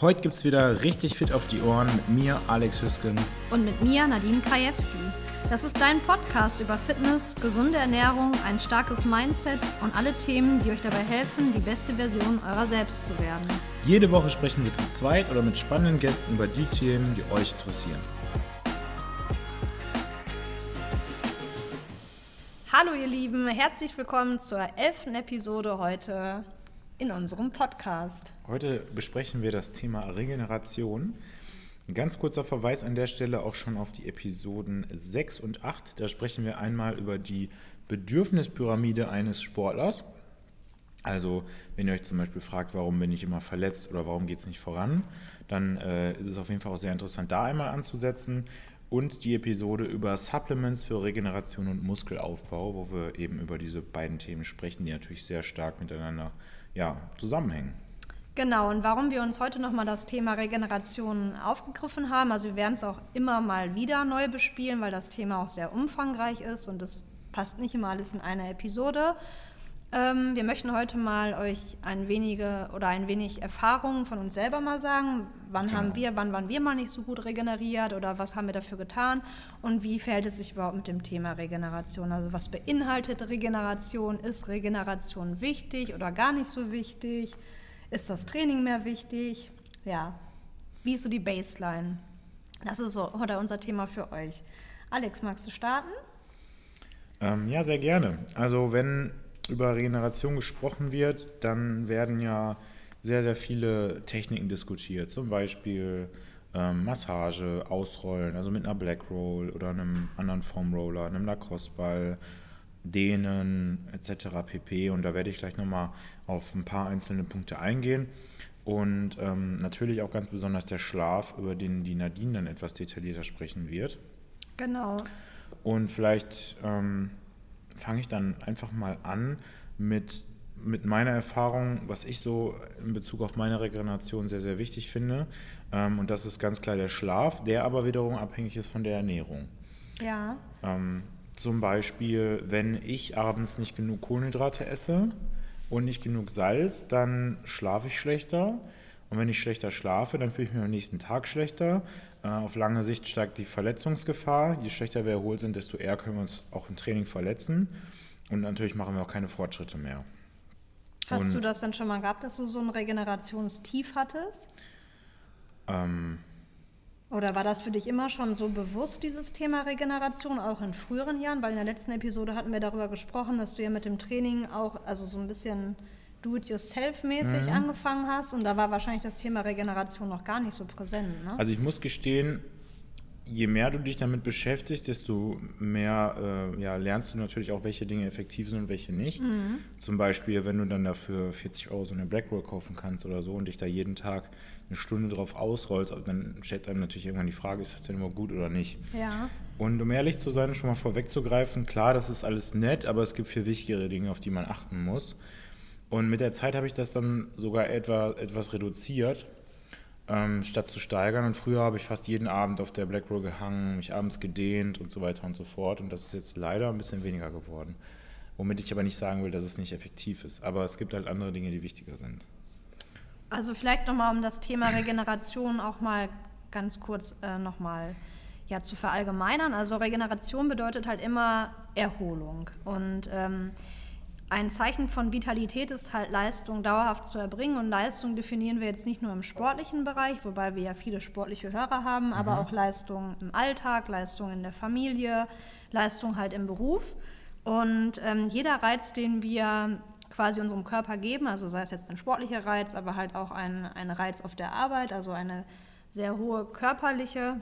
Heute gibt es wieder richtig fit auf die Ohren mit mir, Alex Hüsken. Und mit mir, Nadine Krajewski. Das ist dein Podcast über Fitness, gesunde Ernährung, ein starkes Mindset und alle Themen, die euch dabei helfen, die beste Version eurer selbst zu werden. Jede Woche sprechen wir zu zweit oder mit spannenden Gästen über die Themen, die euch interessieren. Hallo ihr Lieben, herzlich willkommen zur elften Episode heute in unserem Podcast. Heute besprechen wir das Thema Regeneration. Ein ganz kurzer Verweis an der Stelle auch schon auf die Episoden 6 und 8. Da sprechen wir einmal über die Bedürfnispyramide eines Sportlers. Also, wenn ihr euch zum Beispiel fragt, warum bin ich immer verletzt oder warum geht es nicht voran, dann äh, ist es auf jeden Fall auch sehr interessant, da einmal anzusetzen. Und die Episode über Supplements für Regeneration und Muskelaufbau, wo wir eben über diese beiden Themen sprechen, die natürlich sehr stark miteinander ja, zusammenhängen. Genau, und warum wir uns heute nochmal das Thema Regeneration aufgegriffen haben, also wir werden es auch immer mal wieder neu bespielen, weil das Thema auch sehr umfangreich ist und es passt nicht immer alles in einer Episode. Ähm, wir möchten heute mal euch ein wenige oder ein wenig Erfahrungen von uns selber mal sagen. Wann genau. haben wir, wann waren wir mal nicht so gut regeneriert oder was haben wir dafür getan und wie verhält es sich überhaupt mit dem Thema Regeneration? Also was beinhaltet Regeneration? Ist Regeneration wichtig oder gar nicht so wichtig? Ist das Training mehr wichtig? Ja, wie ist so die Baseline? Das ist so oder unser Thema für euch. Alex, magst du starten? Ähm, ja, sehr gerne. Also wenn über Regeneration gesprochen wird, dann werden ja sehr, sehr viele Techniken diskutiert. Zum Beispiel ähm, Massage, Ausrollen, also mit einer Black Roll oder einem anderen Foam Roller, einem Lacrosse-Ball, Dehnen etc. pp. Und da werde ich gleich nochmal auf ein paar einzelne Punkte eingehen. Und ähm, natürlich auch ganz besonders der Schlaf, über den die Nadine dann etwas detaillierter sprechen wird. Genau. Und vielleicht ähm, fange ich dann einfach mal an mit, mit meiner Erfahrung, was ich so in Bezug auf meine Regeneration sehr, sehr wichtig finde. Ähm, und das ist ganz klar der Schlaf, der aber wiederum abhängig ist von der Ernährung. Ja. Ähm, zum Beispiel, wenn ich abends nicht genug Kohlenhydrate esse und nicht genug Salz, dann schlafe ich schlechter. Und wenn ich schlechter schlafe, dann fühle ich mich am nächsten Tag schlechter. Äh, auf lange Sicht steigt die Verletzungsgefahr. Je schlechter wir erholt sind, desto eher können wir uns auch im Training verletzen. Und natürlich machen wir auch keine Fortschritte mehr. Hast Und, du das denn schon mal gehabt, dass du so ein Regenerationstief hattest? Ähm, Oder war das für dich immer schon so bewusst, dieses Thema Regeneration, auch in früheren Jahren? Weil in der letzten Episode hatten wir darüber gesprochen, dass du ja mit dem Training auch, also so ein bisschen do-it-yourself-mäßig mhm. angefangen hast und da war wahrscheinlich das Thema Regeneration noch gar nicht so präsent. Ne? Also ich muss gestehen, je mehr du dich damit beschäftigst, desto mehr äh, ja, lernst du natürlich auch, welche Dinge effektiv sind und welche nicht. Mhm. Zum Beispiel, wenn du dann dafür 40 Euro so eine Blackroll kaufen kannst oder so und dich da jeden Tag eine Stunde drauf ausrollst, dann stellt einem natürlich irgendwann die Frage, ist das denn immer gut oder nicht? Ja. Und um ehrlich zu sein, schon mal vorwegzugreifen, klar, das ist alles nett, aber es gibt viel wichtigere Dinge, auf die man achten muss. Und mit der Zeit habe ich das dann sogar etwa, etwas reduziert, ähm, statt zu steigern. Und früher habe ich fast jeden Abend auf der Black Roll gehangen, mich abends gedehnt und so weiter und so fort. Und das ist jetzt leider ein bisschen weniger geworden. Womit ich aber nicht sagen will, dass es nicht effektiv ist. Aber es gibt halt andere Dinge, die wichtiger sind. Also vielleicht nochmal, um das Thema Regeneration auch mal ganz kurz äh, nochmal ja, zu verallgemeinern. Also Regeneration bedeutet halt immer Erholung. Und ähm, ein Zeichen von Vitalität ist halt Leistung dauerhaft zu erbringen und Leistung definieren wir jetzt nicht nur im sportlichen Bereich, wobei wir ja viele sportliche Hörer haben, mhm. aber auch Leistung im Alltag, Leistung in der Familie, Leistung halt im Beruf. Und ähm, jeder Reiz, den wir quasi unserem Körper geben, also sei es jetzt ein sportlicher Reiz, aber halt auch ein, ein Reiz auf der Arbeit, also eine sehr hohe körperliche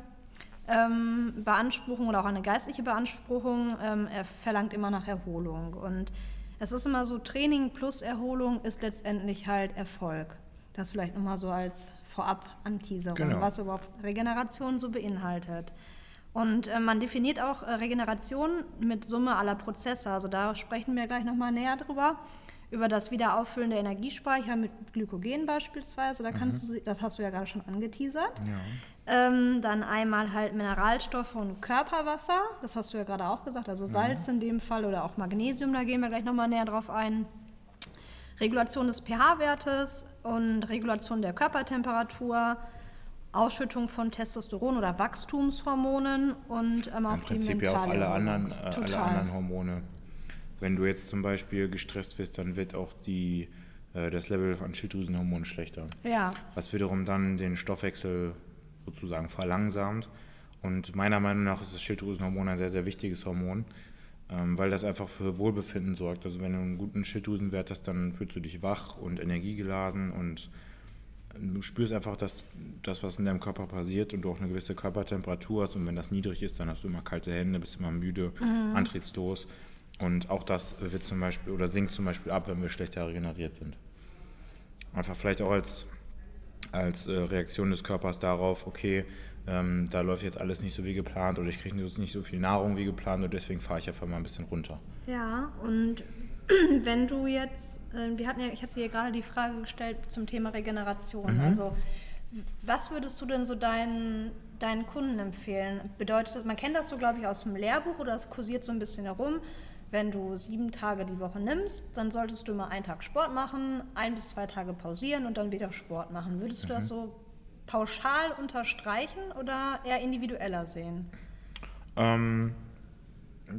ähm, Beanspruchung oder auch eine geistliche Beanspruchung, ähm, er verlangt immer nach Erholung. Und es ist immer so, Training plus Erholung ist letztendlich halt Erfolg. Das vielleicht nochmal so als Vorab-Anteaserung, genau. was überhaupt Regeneration so beinhaltet. Und äh, man definiert auch äh, Regeneration mit Summe aller Prozesse. Also da sprechen wir gleich nochmal näher drüber. Über das Wiederauffüllen der Energiespeicher mit Glykogen beispielsweise. Da kannst mhm. du, das hast du ja gerade schon angeteasert. Ja. Ähm, dann einmal halt Mineralstoffe und Körperwasser, das hast du ja gerade auch gesagt, also Salz mhm. in dem Fall oder auch Magnesium, da gehen wir gleich nochmal näher drauf ein. Regulation des pH-Wertes und Regulation der Körpertemperatur, Ausschüttung von Testosteron oder Wachstumshormonen und ähm, auch Im Prinzip ja auch alle anderen, äh, alle anderen Hormone. Wenn du jetzt zum Beispiel gestresst wirst, dann wird auch die, äh, das Level an Schilddrüsenhormonen schlechter. Ja. Was wiederum dann den Stoffwechsel sozusagen verlangsamt. Und meiner Meinung nach ist das Schilddrüsenhormon ein sehr, sehr wichtiges Hormon, ähm, weil das einfach für Wohlbefinden sorgt. Also wenn du einen guten Schilddrüsenwert hast, dann fühlst du dich wach und energiegeladen und du spürst einfach, dass das, was in deinem Körper passiert und du auch eine gewisse Körpertemperatur hast und wenn das niedrig ist, dann hast du immer kalte Hände, bist immer müde, mhm. antriebslos. Und auch das wird zum Beispiel oder sinkt zum Beispiel ab, wenn wir schlechter regeneriert sind. Einfach vielleicht auch als, als äh, Reaktion des Körpers darauf, okay, ähm, da läuft jetzt alles nicht so wie geplant oder ich kriege nicht so viel Nahrung wie geplant und deswegen fahre ich einfach mal ein bisschen runter. Ja, und wenn du jetzt, äh, wir hatten ja, ich hatte dir gerade die Frage gestellt zum Thema Regeneration. Mhm. Also was würdest du denn so deinen, deinen Kunden empfehlen? Bedeutet das, man kennt das so, glaube ich, aus dem Lehrbuch oder das kursiert so ein bisschen herum wenn du sieben Tage die Woche nimmst, dann solltest du immer einen Tag Sport machen, ein bis zwei Tage pausieren und dann wieder Sport machen. Würdest du mhm. das so pauschal unterstreichen oder eher individueller sehen? Ähm,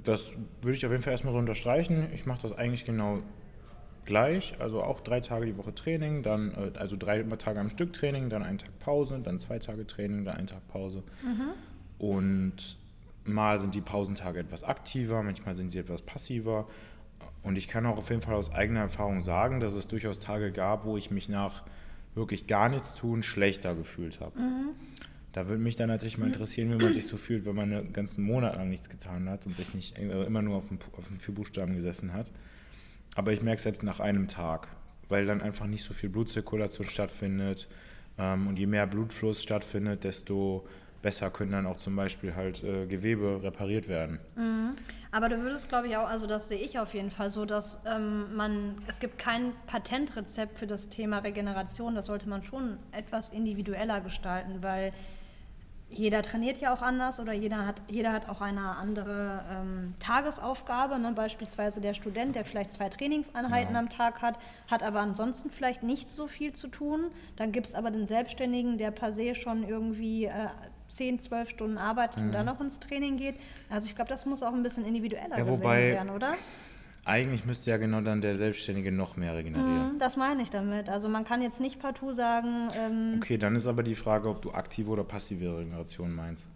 das würde ich auf jeden Fall erstmal so unterstreichen. Ich mache das eigentlich genau gleich, also auch drei Tage die Woche Training, dann äh, also drei Tage am Stück Training, dann einen Tag Pause, dann zwei Tage Training, dann einen Tag Pause. Mhm. Und Mal sind die Pausentage etwas aktiver, manchmal sind sie etwas passiver. Und ich kann auch auf jeden Fall aus eigener Erfahrung sagen, dass es durchaus Tage gab, wo ich mich nach wirklich gar nichts tun schlechter gefühlt habe. Mhm. Da würde mich dann natürlich mal interessieren, wie man sich so fühlt, wenn man einen ganzen Monat lang nichts getan hat und sich nicht also immer nur auf dem, auf dem vier Buchstaben gesessen hat. Aber ich merke es jetzt nach einem Tag, weil dann einfach nicht so viel Blutzirkulation stattfindet. Ähm, und je mehr Blutfluss stattfindet, desto besser können dann auch zum Beispiel halt äh, Gewebe repariert werden. Mhm. Aber du würdest, glaube ich, auch, also das sehe ich auf jeden Fall so, dass ähm, man, es gibt kein Patentrezept für das Thema Regeneration. Das sollte man schon etwas individueller gestalten, weil jeder trainiert ja auch anders oder jeder hat, jeder hat auch eine andere ähm, Tagesaufgabe. Ne? Beispielsweise der Student, der vielleicht zwei Trainingseinheiten ja. am Tag hat, hat aber ansonsten vielleicht nicht so viel zu tun. Dann gibt es aber den Selbstständigen, der per se schon irgendwie äh, 10, 12 Stunden arbeitet mhm. und dann noch ins Training geht. Also ich glaube, das muss auch ein bisschen individueller ja, wobei, gesehen werden, oder? Eigentlich müsste ja genau dann der Selbstständige noch mehr regenerieren. Mhm, das meine ich damit. Also man kann jetzt nicht partout sagen. Ähm okay, dann ist aber die Frage, ob du aktive oder passive Regeneration meinst.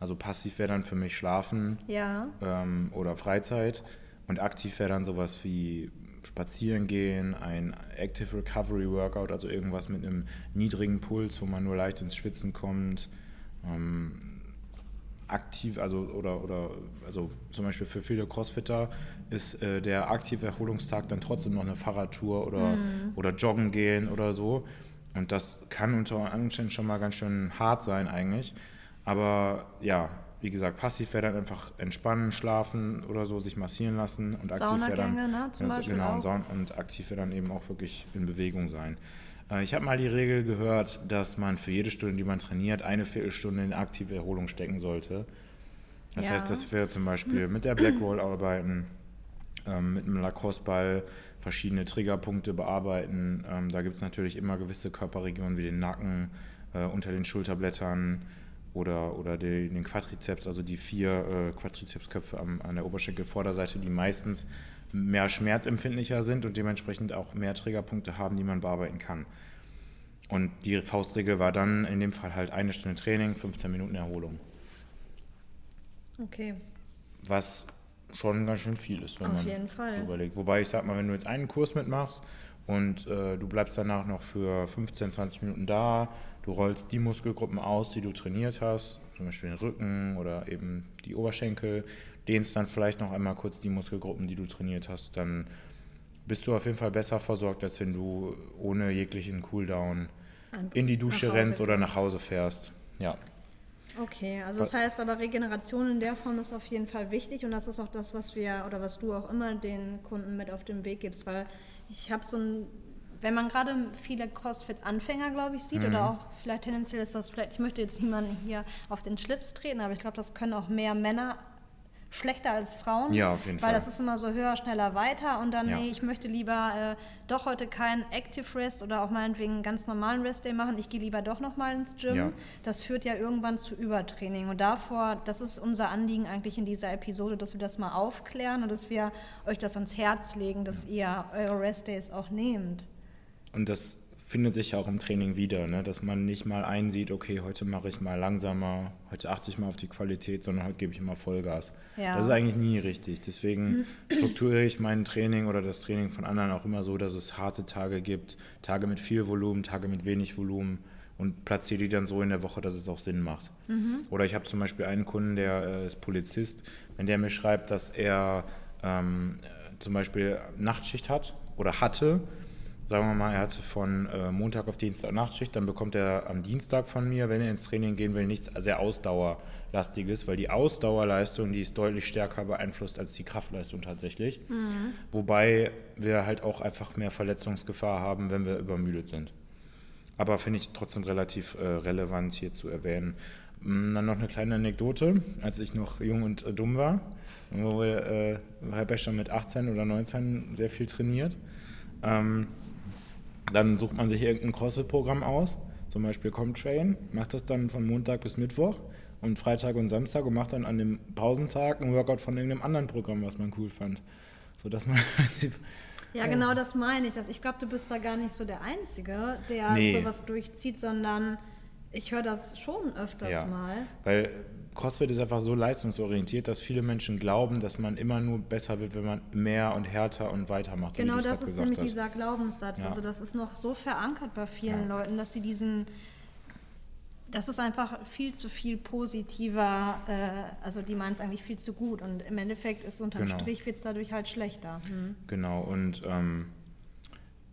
Also passiv wäre dann für mich Schlafen ja. ähm, oder Freizeit und aktiv wäre dann sowas wie Spazieren gehen, ein Active Recovery Workout, also irgendwas mit einem niedrigen Puls, wo man nur leicht ins Schwitzen kommt ähm, aktiv, also oder, oder also zum Beispiel für viele Crossfitter ist äh, der aktive Erholungstag dann trotzdem noch eine Fahrradtour oder, mhm. oder Joggen gehen oder so. Und das kann unter Umständen schon mal ganz schön hart sein eigentlich. Aber ja, wie gesagt, passiv wäre dann einfach entspannen, schlafen oder so, sich massieren lassen und aktiv wäre dann ne, genau, und, und aktiv wäre dann eben auch wirklich in Bewegung sein. Äh, ich habe mal die Regel gehört, dass man für jede Stunde, die man trainiert, eine Viertelstunde in aktive Erholung stecken sollte. Das ja. heißt, dass wir zum Beispiel mit der Black Roll arbeiten, ähm, mit einem Lacrosse-Ball verschiedene Triggerpunkte bearbeiten. Ähm, da gibt es natürlich immer gewisse Körperregionen wie den Nacken, äh, unter den Schulterblättern oder, oder die, den Quadrizeps, also die vier äh, Quadrizepsköpfe an, an der Oberschenkelvorderseite, die meistens mehr schmerzempfindlicher sind und dementsprechend auch mehr Triggerpunkte haben, die man bearbeiten kann. Und die Faustregel war dann in dem Fall halt eine Stunde Training, 15 Minuten Erholung. Okay. Was schon ganz schön viel ist, wenn Auf man jeden Fall. überlegt. Wobei ich sag mal, wenn du jetzt einen Kurs mitmachst und äh, du bleibst danach noch für 15, 20 Minuten da, du rollst die Muskelgruppen aus, die du trainiert hast, zum Beispiel den Rücken oder eben die Oberschenkel, dehnst dann vielleicht noch einmal kurz die Muskelgruppen, die du trainiert hast, dann bist du auf jeden Fall besser versorgt, als wenn du ohne jeglichen Cooldown in die Dusche rennst oder nach Hause fährst. Ja. Okay, also das heißt aber Regeneration in der Form ist auf jeden Fall wichtig und das ist auch das, was wir oder was du auch immer den Kunden mit auf den Weg gibst, weil ich habe so ein, wenn man gerade viele CrossFit-Anfänger, glaube ich, sieht mhm. oder auch vielleicht tendenziell ist das vielleicht, ich möchte jetzt niemanden hier auf den Schlips treten, aber ich glaube, das können auch mehr Männer schlechter als Frauen. Ja, auf jeden weil Fall. das ist immer so höher, schneller, weiter und dann, Ja. nee, ich möchte lieber äh, doch heute keinen Active Rest oder auch meinetwegen einen ganz normalen Rest Day machen. Ich gehe lieber doch nochmal ins Gym. Ja. Das führt ja irgendwann zu Übertraining. Und davor, das ist unser Anliegen eigentlich in dieser Episode, dass wir das mal aufklären und dass wir euch das ans Herz legen, dass ihr eure Rest Days auch nehmt. Und das findet sich ja auch im Training wieder, ne? dass man nicht mal einsieht, okay, heute mache ich mal langsamer, heute achte ich mal auf die Qualität, sondern heute gebe ich mal Vollgas. Ja. Das ist eigentlich nie richtig. Deswegen strukturiere ich mein Training oder das Training von anderen auch immer so, dass es harte Tage gibt, Tage mit viel Volumen, Tage mit wenig Volumen und platziere die dann so in der Woche, dass es auch Sinn macht. Oder ich habe zum Beispiel einen Kunden, der äh, ist Polizist, wenn der mir schreibt, dass er ähm, äh, zum Beispiel Nachtschicht hat oder hatte, sagen wir mal, er hatte von äh, Montag auf Dienstag Nachtschicht, dann bekommt er am Dienstag von mir, wenn er ins Training gehen will, nichts sehr Ausdauerlastiges, weil die Ausdauerleistung, die ist deutlich stärker beeinflusst als die Kraftleistung tatsächlich. Wobei wir halt auch einfach mehr Verletzungsgefahr haben, wenn wir übermüdet sind. Aber finde ich trotzdem relativ äh, relevant hier zu erwähnen. Mm, Dann noch eine kleine Anekdote, als ich noch jung und äh, dumm war, wo wir, äh, habe ich schon mit 18 oder 19 sehr viel trainiert. Ähm, dann sucht man sich irgendein CrossFit-Programm aus, zum Beispiel Comtrain, macht das dann von Montag bis Mittwoch und Freitag und Samstag und macht dann an dem Pausentag ein Workout von irgendeinem anderen Programm, was man cool fand. Sodass man im Prinzip Ja, genau das meine ich. Dass ich glaube, du bist da gar nicht so der Einzige, der Nee. sowas durchzieht, sondern ich höre das schon öfters Ja. mal. Weil CrossFit ist einfach so leistungsorientiert, dass viele Menschen glauben, dass man immer nur besser wird, wenn man mehr und härter und weiter macht. Genau das ist nämlich hast. dieser Glaubenssatz. Ja. Also das ist noch so verankert bei vielen Ja. Leuten, dass sie diesen, das ist einfach viel zu viel positiver, äh, also die meinen es eigentlich viel zu gut und im Endeffekt ist unterm Genau. Strich wird es dadurch halt schlechter. Hm. Genau, und ähm,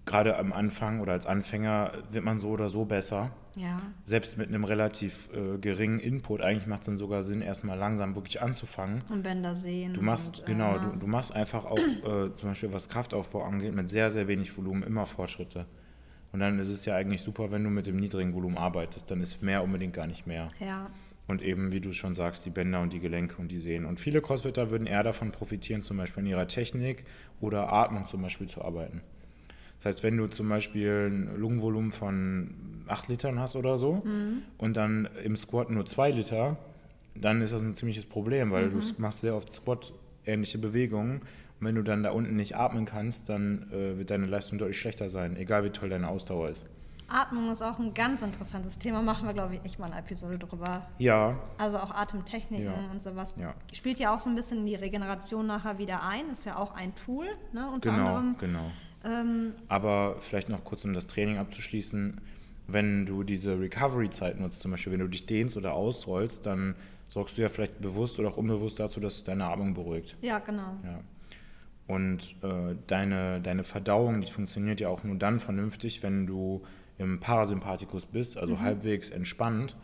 gerade am Anfang oder als Anfänger wird man so oder so besser. Ja. Selbst mit einem relativ äh, geringen Input, eigentlich macht es dann sogar Sinn, erstmal langsam wirklich anzufangen. Und Bänder sehen. Du machst, und, genau, äh, du, du machst einfach auch, äh, zum Beispiel was Kraftaufbau angeht, mit sehr, sehr wenig Volumen immer Fortschritte. Und dann ist es ja eigentlich super, wenn du mit dem niedrigen Volumen arbeitest. Dann ist mehr unbedingt gar nicht mehr. Ja. Und eben, wie du schon sagst, die Bänder und die Gelenke und die Sehnen. Und viele Crossfitter würden eher davon profitieren, zum Beispiel in ihrer Technik oder Atmung zum Beispiel zu arbeiten. Das heißt, wenn du zum Beispiel ein Lungenvolumen von 8 Litern hast oder so und dann im Squat nur 2 Liter, dann ist das ein ziemliches Problem, weil du machst sehr oft Squat-ähnliche Bewegungen. Und wenn du dann da unten nicht atmen kannst, dann äh, wird deine Leistung deutlich schlechter sein, egal wie toll deine Ausdauer ist. Atmung ist auch ein ganz interessantes Thema. Machen wir, glaube ich, echt mal eine Episode drüber. Ja, Also auch Atemtechniken Ja. und sowas. Ja. Spielt ja auch so ein bisschen die Regeneration nachher wieder ein. Ist ja auch ein Tool, ne, unter genau, anderem. genau. Ähm, Aber vielleicht noch kurz, um das Training abzuschließen, wenn du diese Recovery-Zeit nutzt, zum Beispiel wenn du dich dehnst oder ausrollst, dann sorgst du ja vielleicht bewusst oder auch unbewusst dazu, dass deine Atmung beruhigt. ja, genau. Ja. Und äh, deine, deine Verdauung, die funktioniert ja auch nur dann vernünftig, wenn du im Parasympathikus bist, also halbwegs entspannt.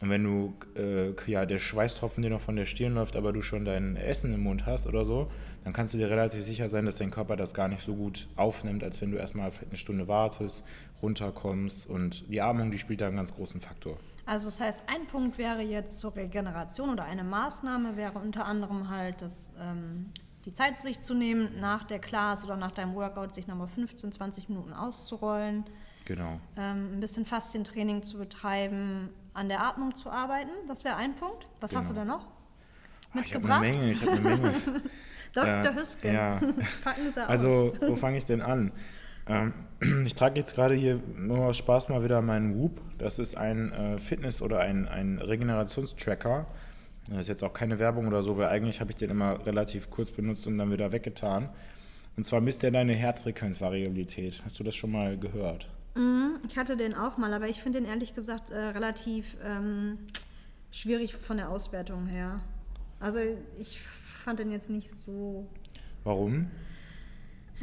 Und wenn du, äh, ja, der Schweißtropfen dir noch von der Stirn läuft, aber du schon dein Essen im Mund hast oder so, dann kannst du dir relativ sicher sein, dass dein Körper das gar nicht so gut aufnimmt, als wenn du erstmal eine Stunde wartest, runterkommst. Und die Atmung, die spielt da einen ganz großen Faktor. Also das heißt, ein Punkt wäre jetzt zur Regeneration oder eine Maßnahme wäre unter anderem halt, dass ähm, die Zeit sich zu nehmen, nach der Class oder nach deinem Workout sich nochmal 15, 20 Minuten auszurollen, Genau. ähm, ein bisschen Faszientraining zu betreiben, an der Atmung zu arbeiten. Das wäre ein Punkt. Was hast du Genau. da noch? Ah, ich habe eine Menge, ich habe eine Menge. Dr. Äh, Hüsken, ja. packen Sie aus. Also, wo fange ich denn an? Ähm, ich trage jetzt gerade hier nur aus Spaß mal wieder meinen Whoop. Das ist ein äh, Fitness- oder ein, ein Regenerationstracker. Das ist jetzt auch keine Werbung oder so, weil eigentlich habe ich den immer relativ kurz benutzt und dann wieder weggetan. Und zwar misst er deine Herzfrequenzvariabilität. Hast du das schon mal gehört? Mhm, Ich hatte den auch mal, aber ich finde den ehrlich gesagt äh, relativ ähm, schwierig von der Auswertung her. Also ich fand den jetzt nicht so. Warum?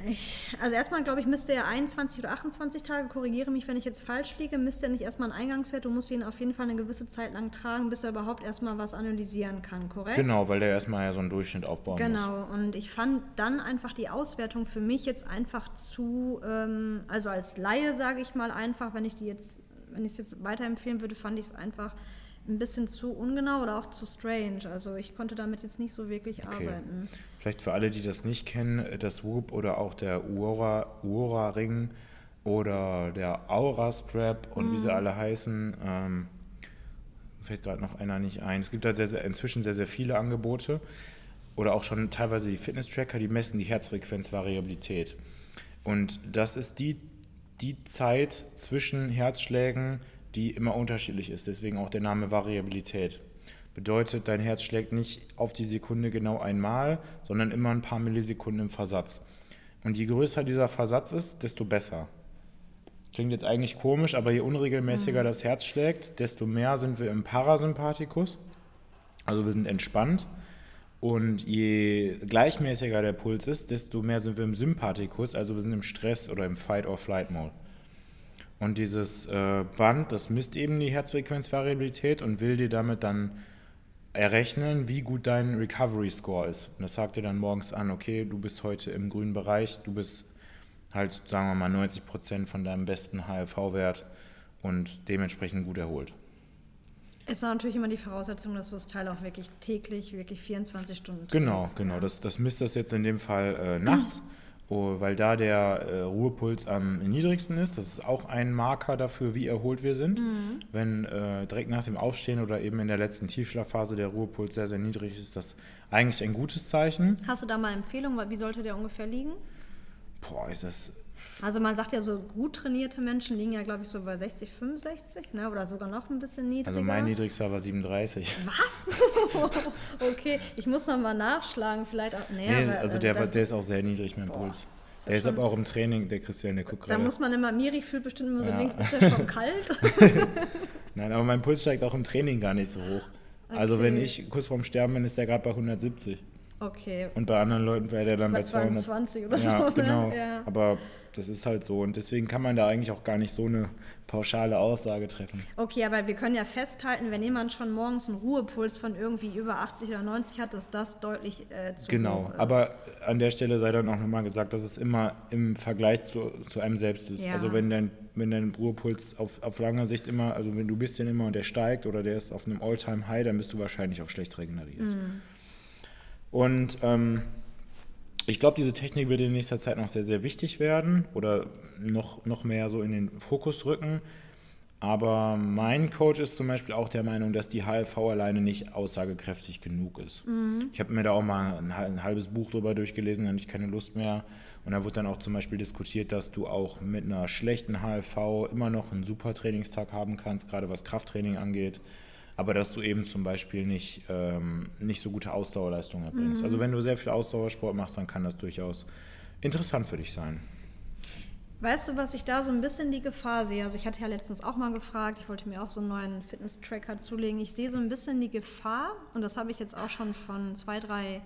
Ich, also erstmal glaube ich, müsste er 21 oder 28 Tage, korrigiere mich, wenn ich jetzt falsch liege, müsste er nicht erstmal einen Eingangswert, du musst ihn auf jeden Fall eine gewisse Zeit lang tragen, bis er überhaupt erstmal was analysieren kann, korrekt? Genau, weil der erstmal ja so einen Durchschnitt aufbauen muss. Genau, und ich fand dann einfach die Auswertung für mich jetzt einfach zu, ähm, also als Laie sage ich mal einfach, wenn ich die jetzt, wenn ich es jetzt weiterempfehlen würde, fand ich es einfach ein bisschen zu ungenau oder auch zu strange. Also ich konnte damit jetzt nicht so wirklich Okay. arbeiten. Vielleicht für alle, die das nicht kennen, das Whoop oder auch der Uora, Uora Ring oder der Aura Strap und wie sie alle heißen, ähm, fällt gerade noch einer nicht ein. Es gibt halt sehr, sehr, inzwischen sehr, sehr viele Angebote oder auch schon teilweise die Fitness-Tracker, die messen die Herzfrequenzvariabilität. Und das ist die, die Zeit zwischen Herzschlägen, die immer unterschiedlich ist. Deswegen auch der Name Variabilität. Bedeutet, dein Herz schlägt nicht auf die Sekunde genau einmal, sondern immer ein paar Millisekunden im Versatz. Und je größer dieser Versatz ist, desto besser. Klingt jetzt eigentlich komisch, aber je unregelmäßiger das Herz schlägt, desto mehr sind wir im Parasympathikus. Also wir sind entspannt. Und je gleichmäßiger der Puls ist, desto mehr sind wir im Sympathikus, also wir sind im Stress oder im Fight-or-Flight-Mode. Und dieses äh, Band, das misst eben die Herzfrequenzvariabilität und will dir damit dann errechnen, wie gut dein Recovery Score ist. Und das sagt dir dann morgens an, okay, du bist heute im grünen Bereich, du bist halt, sagen wir mal, 90 Prozent von deinem besten HLV-Wert und dementsprechend gut erholt. Es war natürlich immer die Voraussetzung, dass du das Teil auch wirklich täglich, wirklich 24 Stunden Genau, trägst, genau. ja. Das, das misst das jetzt in dem Fall äh, nachts, oh, weil da der äh, Ruhepuls am niedrigsten ist. Das ist auch ein Marker dafür, wie erholt wir sind. Wenn äh, direkt nach dem Aufstehen oder eben in der letzten Tiefschlafphase der Ruhepuls sehr, sehr niedrig ist, ist das eigentlich ein gutes Zeichen. Hast du da mal Empfehlungen, wie sollte der ungefähr liegen? Boah, ist das. Also man sagt ja so, gut trainierte Menschen liegen ja, glaube ich, so bei 60, 65, ne? oder sogar noch ein bisschen niedriger. Also mein niedrigster war 37. Was? okay, ich muss noch mal nachschlagen, vielleicht auch. Nee, Nee, also äh, der, war- der ist auch sehr niedrig, mein Puls. ist ja Der ist aber auch im Training, der Christian, der guckt Da gerade. muss man immer, Miri fühlt bestimmt immer so Ja. links, ist ja schon kalt. Nein, aber mein Puls steigt auch im Training gar nicht so hoch. Also wenn Okay. ich kurz vorm Sterben bin, ist der gerade bei 170. Okay. Und bei anderen Leuten wäre der dann Bei bei 200. 22 oder ja, so, ne? genau. Ja. Aber das ist halt so. Und deswegen kann man da eigentlich auch gar nicht so eine pauschale Aussage treffen. Okay, aber wir können ja festhalten, wenn jemand schon morgens einen Ruhepuls von irgendwie über 80 oder 90 hat, dass das deutlich äh, zu Genau. hoch ist. Aber an der Stelle sei dann auch nochmal gesagt, dass es immer im Vergleich zu, zu einem selbst ist. Ja. Also wenn dein, wenn dein Ruhepuls auf, auf lange Sicht immer, also wenn du bist den immer und der steigt oder der ist auf einem All-Time-High, dann bist du wahrscheinlich auch schlecht regeneriert. Mhm. Und ähm, ich glaube, diese Technik wird in nächster Zeit noch sehr, sehr wichtig werden oder noch, noch mehr so in den Fokus rücken. Aber mein Coach ist zum Beispiel auch der Meinung, dass die HLV alleine nicht aussagekräftig genug ist. Ich habe mir da auch mal ein, ein halbes Buch drüber durchgelesen, dann hatte ich keine Lust mehr. Und da wird dann auch zum Beispiel diskutiert, dass du auch mit einer schlechten HLV immer noch einen super Trainingstag haben kannst, gerade was Krafttraining angeht. Aber dass du eben zum Beispiel nicht, ähm, nicht so gute Ausdauerleistungen erbringst. Also wenn du sehr viel Ausdauersport machst, dann kann das durchaus interessant für dich sein. Weißt du, was ich da so ein bisschen die Gefahr sehe? Also ich hatte ja letztens auch mal gefragt, ich wollte mir auch so einen neuen Fitness-Tracker zulegen. Ich sehe so ein bisschen die Gefahr, und das habe ich jetzt auch schon von zwei, drei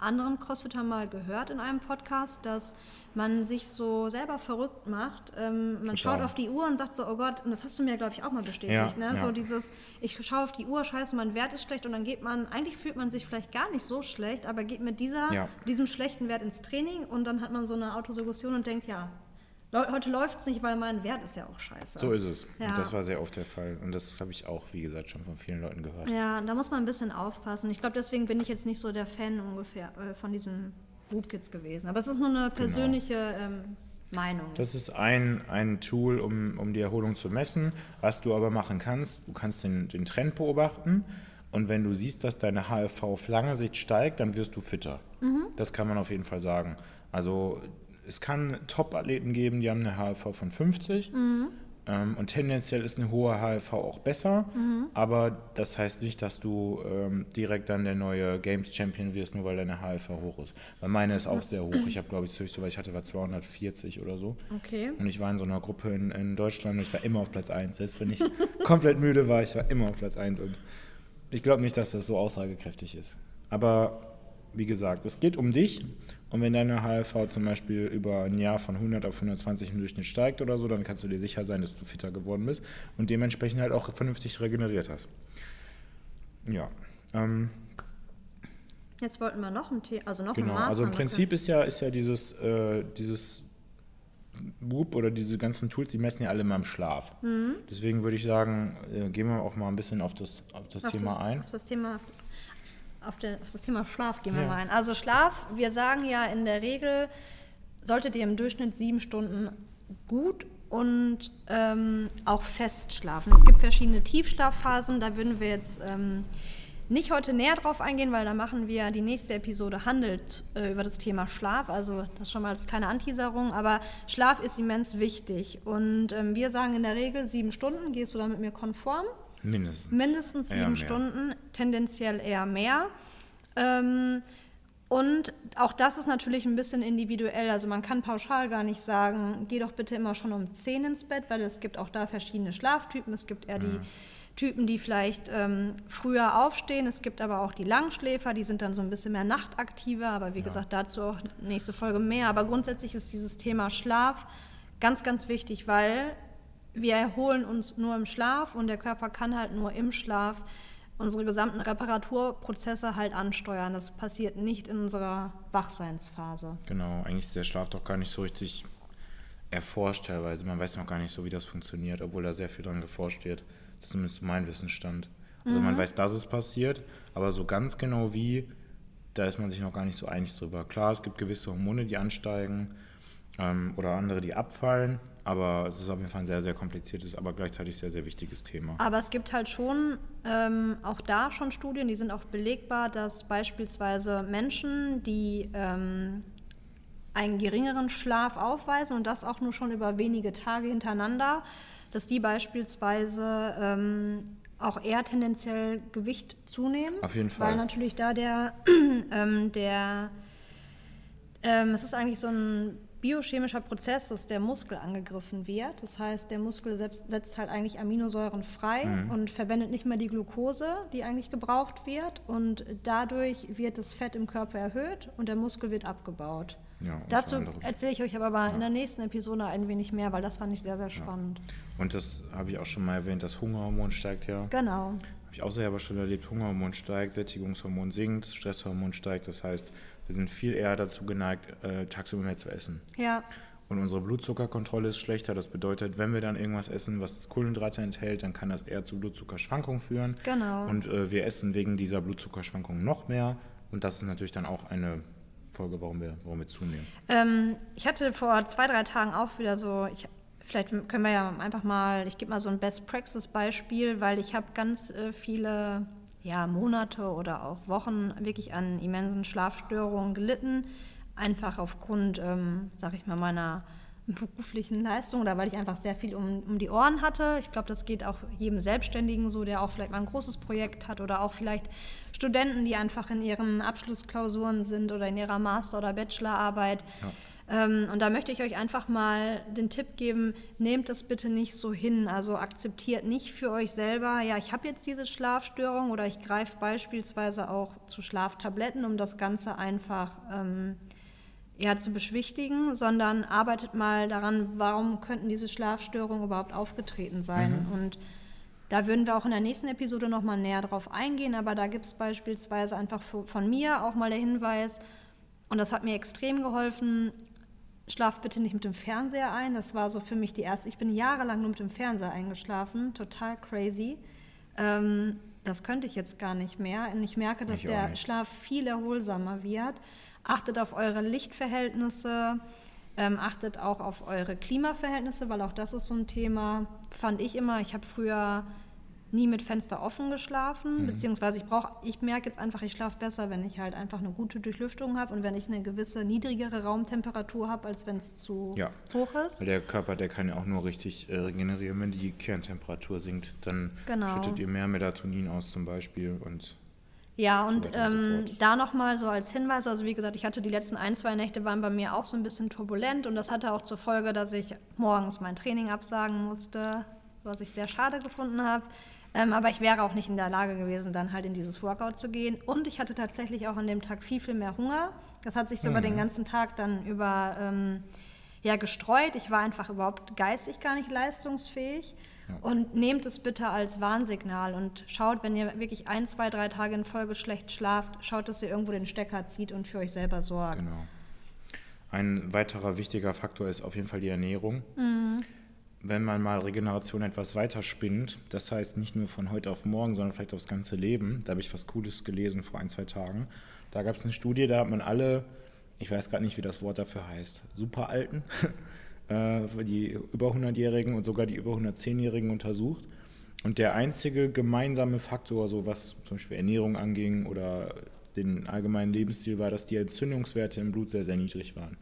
anderen Crossfittern mal gehört in einem Podcast, dass man sich so selber verrückt macht. Ähm, man Total. schaut auf die Uhr und sagt so, oh Gott, und das hast du mir, glaube ich, auch mal bestätigt. Ja, ne? ja. So dieses, ich schaue auf die Uhr, scheiße, mein Wert ist schlecht und dann geht man, eigentlich fühlt man sich vielleicht gar nicht so schlecht, aber geht mit dieser, Ja. diesem schlechten Wert ins Training und dann hat man so eine Autosuggestion und denkt, ja, heute läuft es nicht, weil mein Wert ist ja auch scheiße. So ist es. Ja. Und das war sehr oft der Fall. Und das habe ich auch, wie gesagt, schon von vielen Leuten gehört. Ja, da muss man ein bisschen aufpassen. Ich glaube, deswegen bin ich jetzt nicht so der Fan ungefähr äh, von diesen Bootkits gewesen. Aber es ist nur eine persönliche ähm, Meinung. Genau. Das ist ein, ein Tool, um, um die Erholung zu messen. Was du aber machen kannst, du kannst den, den Trend beobachten. Und wenn du siehst, dass deine HFV auf lange Sicht steigt, dann wirst du fitter. Das kann man auf jeden Fall sagen. Also es kann Top-Athleten geben, die haben eine HFV von 50. Ähm, und tendenziell ist eine hohe HLV auch besser, aber das heißt nicht, dass du ähm, direkt dann der neue Games Champion wirst, nur weil deine HLV hoch ist. Weil meine ist auch sehr hoch. Ich habe, glaube ich, das höchste, was ich hatte, war 240 oder so. okay. Und ich war in so einer Gruppe in, in Deutschland und ich war immer auf Platz 1. Selbst wenn ich komplett müde war, ich war immer auf Platz 1. Und ich glaube nicht, dass das so aussagekräftig ist. Aber wie gesagt, es geht um dich. Und wenn deine HLV zum Beispiel über ein Jahr von 100 auf 120 im Durchschnitt steigt oder so, dann kannst du dir sicher sein, dass du fitter geworden bist und dementsprechend halt auch vernünftig regeneriert hast. Ja. Ähm, Jetzt wollten wir noch ein Thema, also noch Genau, ein also im Maßnahme- Prinzip ist ja, ist ja dieses, äh, dieses Whoop oder diese ganzen Tools, die messen ja alle immer im Schlaf. Mhm. Deswegen würde ich sagen, äh, gehen wir auch mal ein bisschen auf das, auf das auf Thema das, ein. Auf das Thema, auf, der, auf das Thema Schlaf gehen ja. wir mal ein. Also Schlaf, wir sagen ja in der Regel, solltet ihr im Durchschnitt sieben Stunden gut und ähm, auch fest schlafen. Es gibt verschiedene Tiefschlafphasen, da würden wir jetzt ähm, nicht heute näher drauf eingehen, weil da machen wir die nächste Episode handelt äh, über das Thema Schlaf. Also das schon mal als kleine Anteaserung. Aber Schlaf ist immens wichtig. Und ähm, wir sagen in der Regel sieben Stunden. Gehst du da mit mir konform? Mindestens. Mindestens sieben Stunden, tendenziell eher mehr. Ähm, und auch das ist natürlich ein bisschen individuell. Also man kann pauschal gar nicht sagen, geh doch bitte immer schon um zehn ins Bett, weil es gibt auch da verschiedene Schlaftypen. Es gibt eher die mhm. Typen, die vielleicht ähm, früher aufstehen. Es gibt aber auch die Langschläfer, die sind dann so ein bisschen mehr nachtaktiver. Aber wie ja. gesagt, dazu auch nächste Folge mehr. Aber grundsätzlich ist dieses Thema Schlaf ganz, ganz wichtig, weil wir erholen uns nur im Schlaf und der Körper kann halt nur im Schlaf unsere gesamten Reparaturprozesse halt ansteuern. Das passiert nicht in unserer Wachseinsphase. Genau, eigentlich ist der Schlaf doch gar nicht so richtig erforscht teilweise. Man weiß noch gar nicht so, wie das funktioniert, obwohl da sehr viel dran geforscht wird. Das ist zumindest mein Wissensstand. Also mhm. man weiß, dass es passiert, aber so ganz genau wie, da ist man sich noch gar nicht so einig drüber. Klar, es gibt gewisse Hormone, die ansteigen ähm, oder andere, die abfallen, aber es ist auf jeden Fall ein sehr, sehr kompliziertes, aber gleichzeitig sehr, sehr wichtiges Thema. Aber es gibt halt schon ähm, auch da schon Studien, die sind auch belegbar, dass beispielsweise Menschen, die ähm, einen geringeren Schlaf aufweisen und das auch nur schon über wenige Tage hintereinander, dass die beispielsweise ähm, auch eher tendenziell Gewicht zunehmen. Auf jeden Fall. Weil natürlich da der, ähm, der ähm, es ist eigentlich so ein biochemischer Prozess, dass der Muskel angegriffen wird. Das heißt, der Muskel setzt, setzt halt eigentlich Aminosäuren frei mhm. und verwendet nicht mehr die Glucose, die eigentlich gebraucht wird. Und dadurch wird das Fett im Körper erhöht und der Muskel wird abgebaut. Ja, Dazu erzähle ich euch aber ja. in der nächsten Episode ein wenig mehr, weil das fand ich sehr, sehr spannend. Ja. Und das habe ich auch schon mal erwähnt, das Hungerhormon steigt ja. Genau. Habe ich auch selber schon erlebt, Hungerhormon steigt, Sättigungshormon sinkt, Stresshormon steigt. Das heißt, wir sind viel eher dazu geneigt, äh, tagsüber mehr zu essen. Ja. Und unsere Blutzuckerkontrolle ist schlechter. Das bedeutet, wenn wir dann irgendwas essen, was Kohlenhydrate enthält, dann kann das eher zu Blutzuckerschwankungen führen. Genau. Und äh, wir essen wegen dieser Blutzuckerschwankungen noch mehr. Und das ist natürlich dann auch eine Folge, warum wir, warum wir zunehmen. Ähm, ich hatte vor zwei, drei Tagen auch wieder so, ich, vielleicht können wir ja einfach mal, ich gebe mal so ein Best-Praxis-Beispiel, weil ich habe ganz äh, viele ja, Monate oder auch Wochen wirklich an immensen Schlafstörungen gelitten, einfach aufgrund, ähm, sag ich mal, meiner beruflichen Leistung oder weil ich einfach sehr viel um, um die Ohren hatte. Ich glaube, das geht auch jedem Selbstständigen so, der auch vielleicht mal ein großes Projekt hat oder auch vielleicht Studenten, die einfach in ihren Abschlussklausuren sind oder in ihrer Master- oder Bachelorarbeit. Ja. Ähm, und da möchte ich euch einfach mal den Tipp geben, nehmt das bitte nicht so hin. Also akzeptiert nicht für euch selber, ja, ich habe jetzt diese Schlafstörung oder ich greife beispielsweise auch zu Schlaftabletten, um das Ganze einfach... Ähm, eher zu beschwichtigen, sondern arbeitet mal daran, warum könnten diese Schlafstörungen überhaupt aufgetreten sein. Mhm. Und da würden wir auch in der nächsten Episode nochmal näher drauf eingehen, aber da gibt es beispielsweise einfach von mir auch mal der Hinweis, und das hat mir extrem geholfen, schlaf bitte nicht mit dem Fernseher ein. Das war so für mich die erste, ich bin jahrelang nur mit dem Fernseher eingeschlafen, total crazy. Ähm, das könnte ich jetzt gar nicht mehr. Und ich merke, dass ich der Schlaf viel erholsamer wird. Achtet auf eure Lichtverhältnisse, ähm, achtet auch auf eure Klimaverhältnisse, weil auch das ist so ein Thema, fand ich immer. Ich habe früher nie mit Fenster offen geschlafen, mhm. beziehungsweise ich brauche, ich merke jetzt einfach, ich schlafe besser, wenn ich halt einfach eine gute Durchlüftung habe und wenn ich eine gewisse niedrigere Raumtemperatur habe, als wenn es zu ja. hoch ist. Weil der Körper, der kann ja auch nur richtig äh, regenerieren, wenn die Kerntemperatur sinkt, dann genau. schüttet ihr mehr Melatonin aus zum Beispiel und ja, und, so ähm, so da nochmal so als Hinweis, also wie gesagt, ich hatte die letzten ein, zwei Nächte waren bei mir auch so ein bisschen turbulent und das hatte auch zur Folge, dass ich morgens mein Training absagen musste, was ich sehr schade gefunden habe. Ähm, aber ich wäre auch nicht in der Lage gewesen, dann halt in dieses Workout zu gehen. Und ich hatte tatsächlich auch an dem Tag viel, viel mehr Hunger. Das hat sich so mhm. über den ganzen Tag dann über ähm, ja, gestreut. Ich war einfach überhaupt geistig gar nicht leistungsfähig. Und nehmt es bitte als Warnsignal und schaut, wenn ihr wirklich ein, zwei, drei Tage in Folge schlecht schlaft, schaut, dass ihr irgendwo den Stecker zieht und für euch selber sorgt. Genau. Ein weiterer wichtiger Faktor ist auf jeden Fall die Ernährung. Mhm. Wenn man mal Regeneration etwas weiter spinnt, das heißt nicht nur von heute auf morgen, sondern vielleicht aufs ganze Leben, da habe ich was Cooles gelesen vor ein, zwei Tagen. Da gab es eine Studie, da hat man alle, ich weiß gerade nicht, wie das Wort dafür heißt, Superalten, äh, die über 100-Jährigen und sogar die über 110-Jährigen untersucht. Und der einzige gemeinsame Faktor, so was zum Beispiel Ernährung anging oder den allgemeinen Lebensstil, war, dass die Entzündungswerte im Blut sehr, sehr niedrig waren.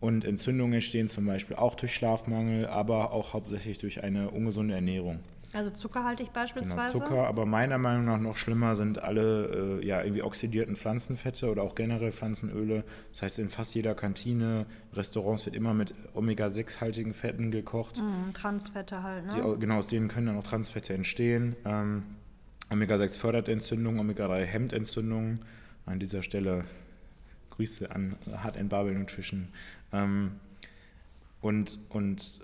Und Entzündungen entstehen zum Beispiel auch durch Schlafmangel, aber auch hauptsächlich durch eine ungesunde Ernährung. Also zuckerhaltig Genau, beispielsweise? Zucker, aber meiner Meinung nach noch schlimmer sind alle äh, ja, irgendwie oxidierten Pflanzenfette oder auch generell Pflanzenöle. Das heißt, in fast jeder Kantine, Restaurants wird immer mit Omega-6-haltigen Fetten gekocht. Mhm, Transfette halt, ne? Die, au- genau, aus denen können dann auch Transfette entstehen. Ähm, Omega-6 fördert Entzündungen, Omega-3 hemmt Entzündungen. An dieser Stelle Grüße an Hard and Barbell Nutrition. Ähm, und, und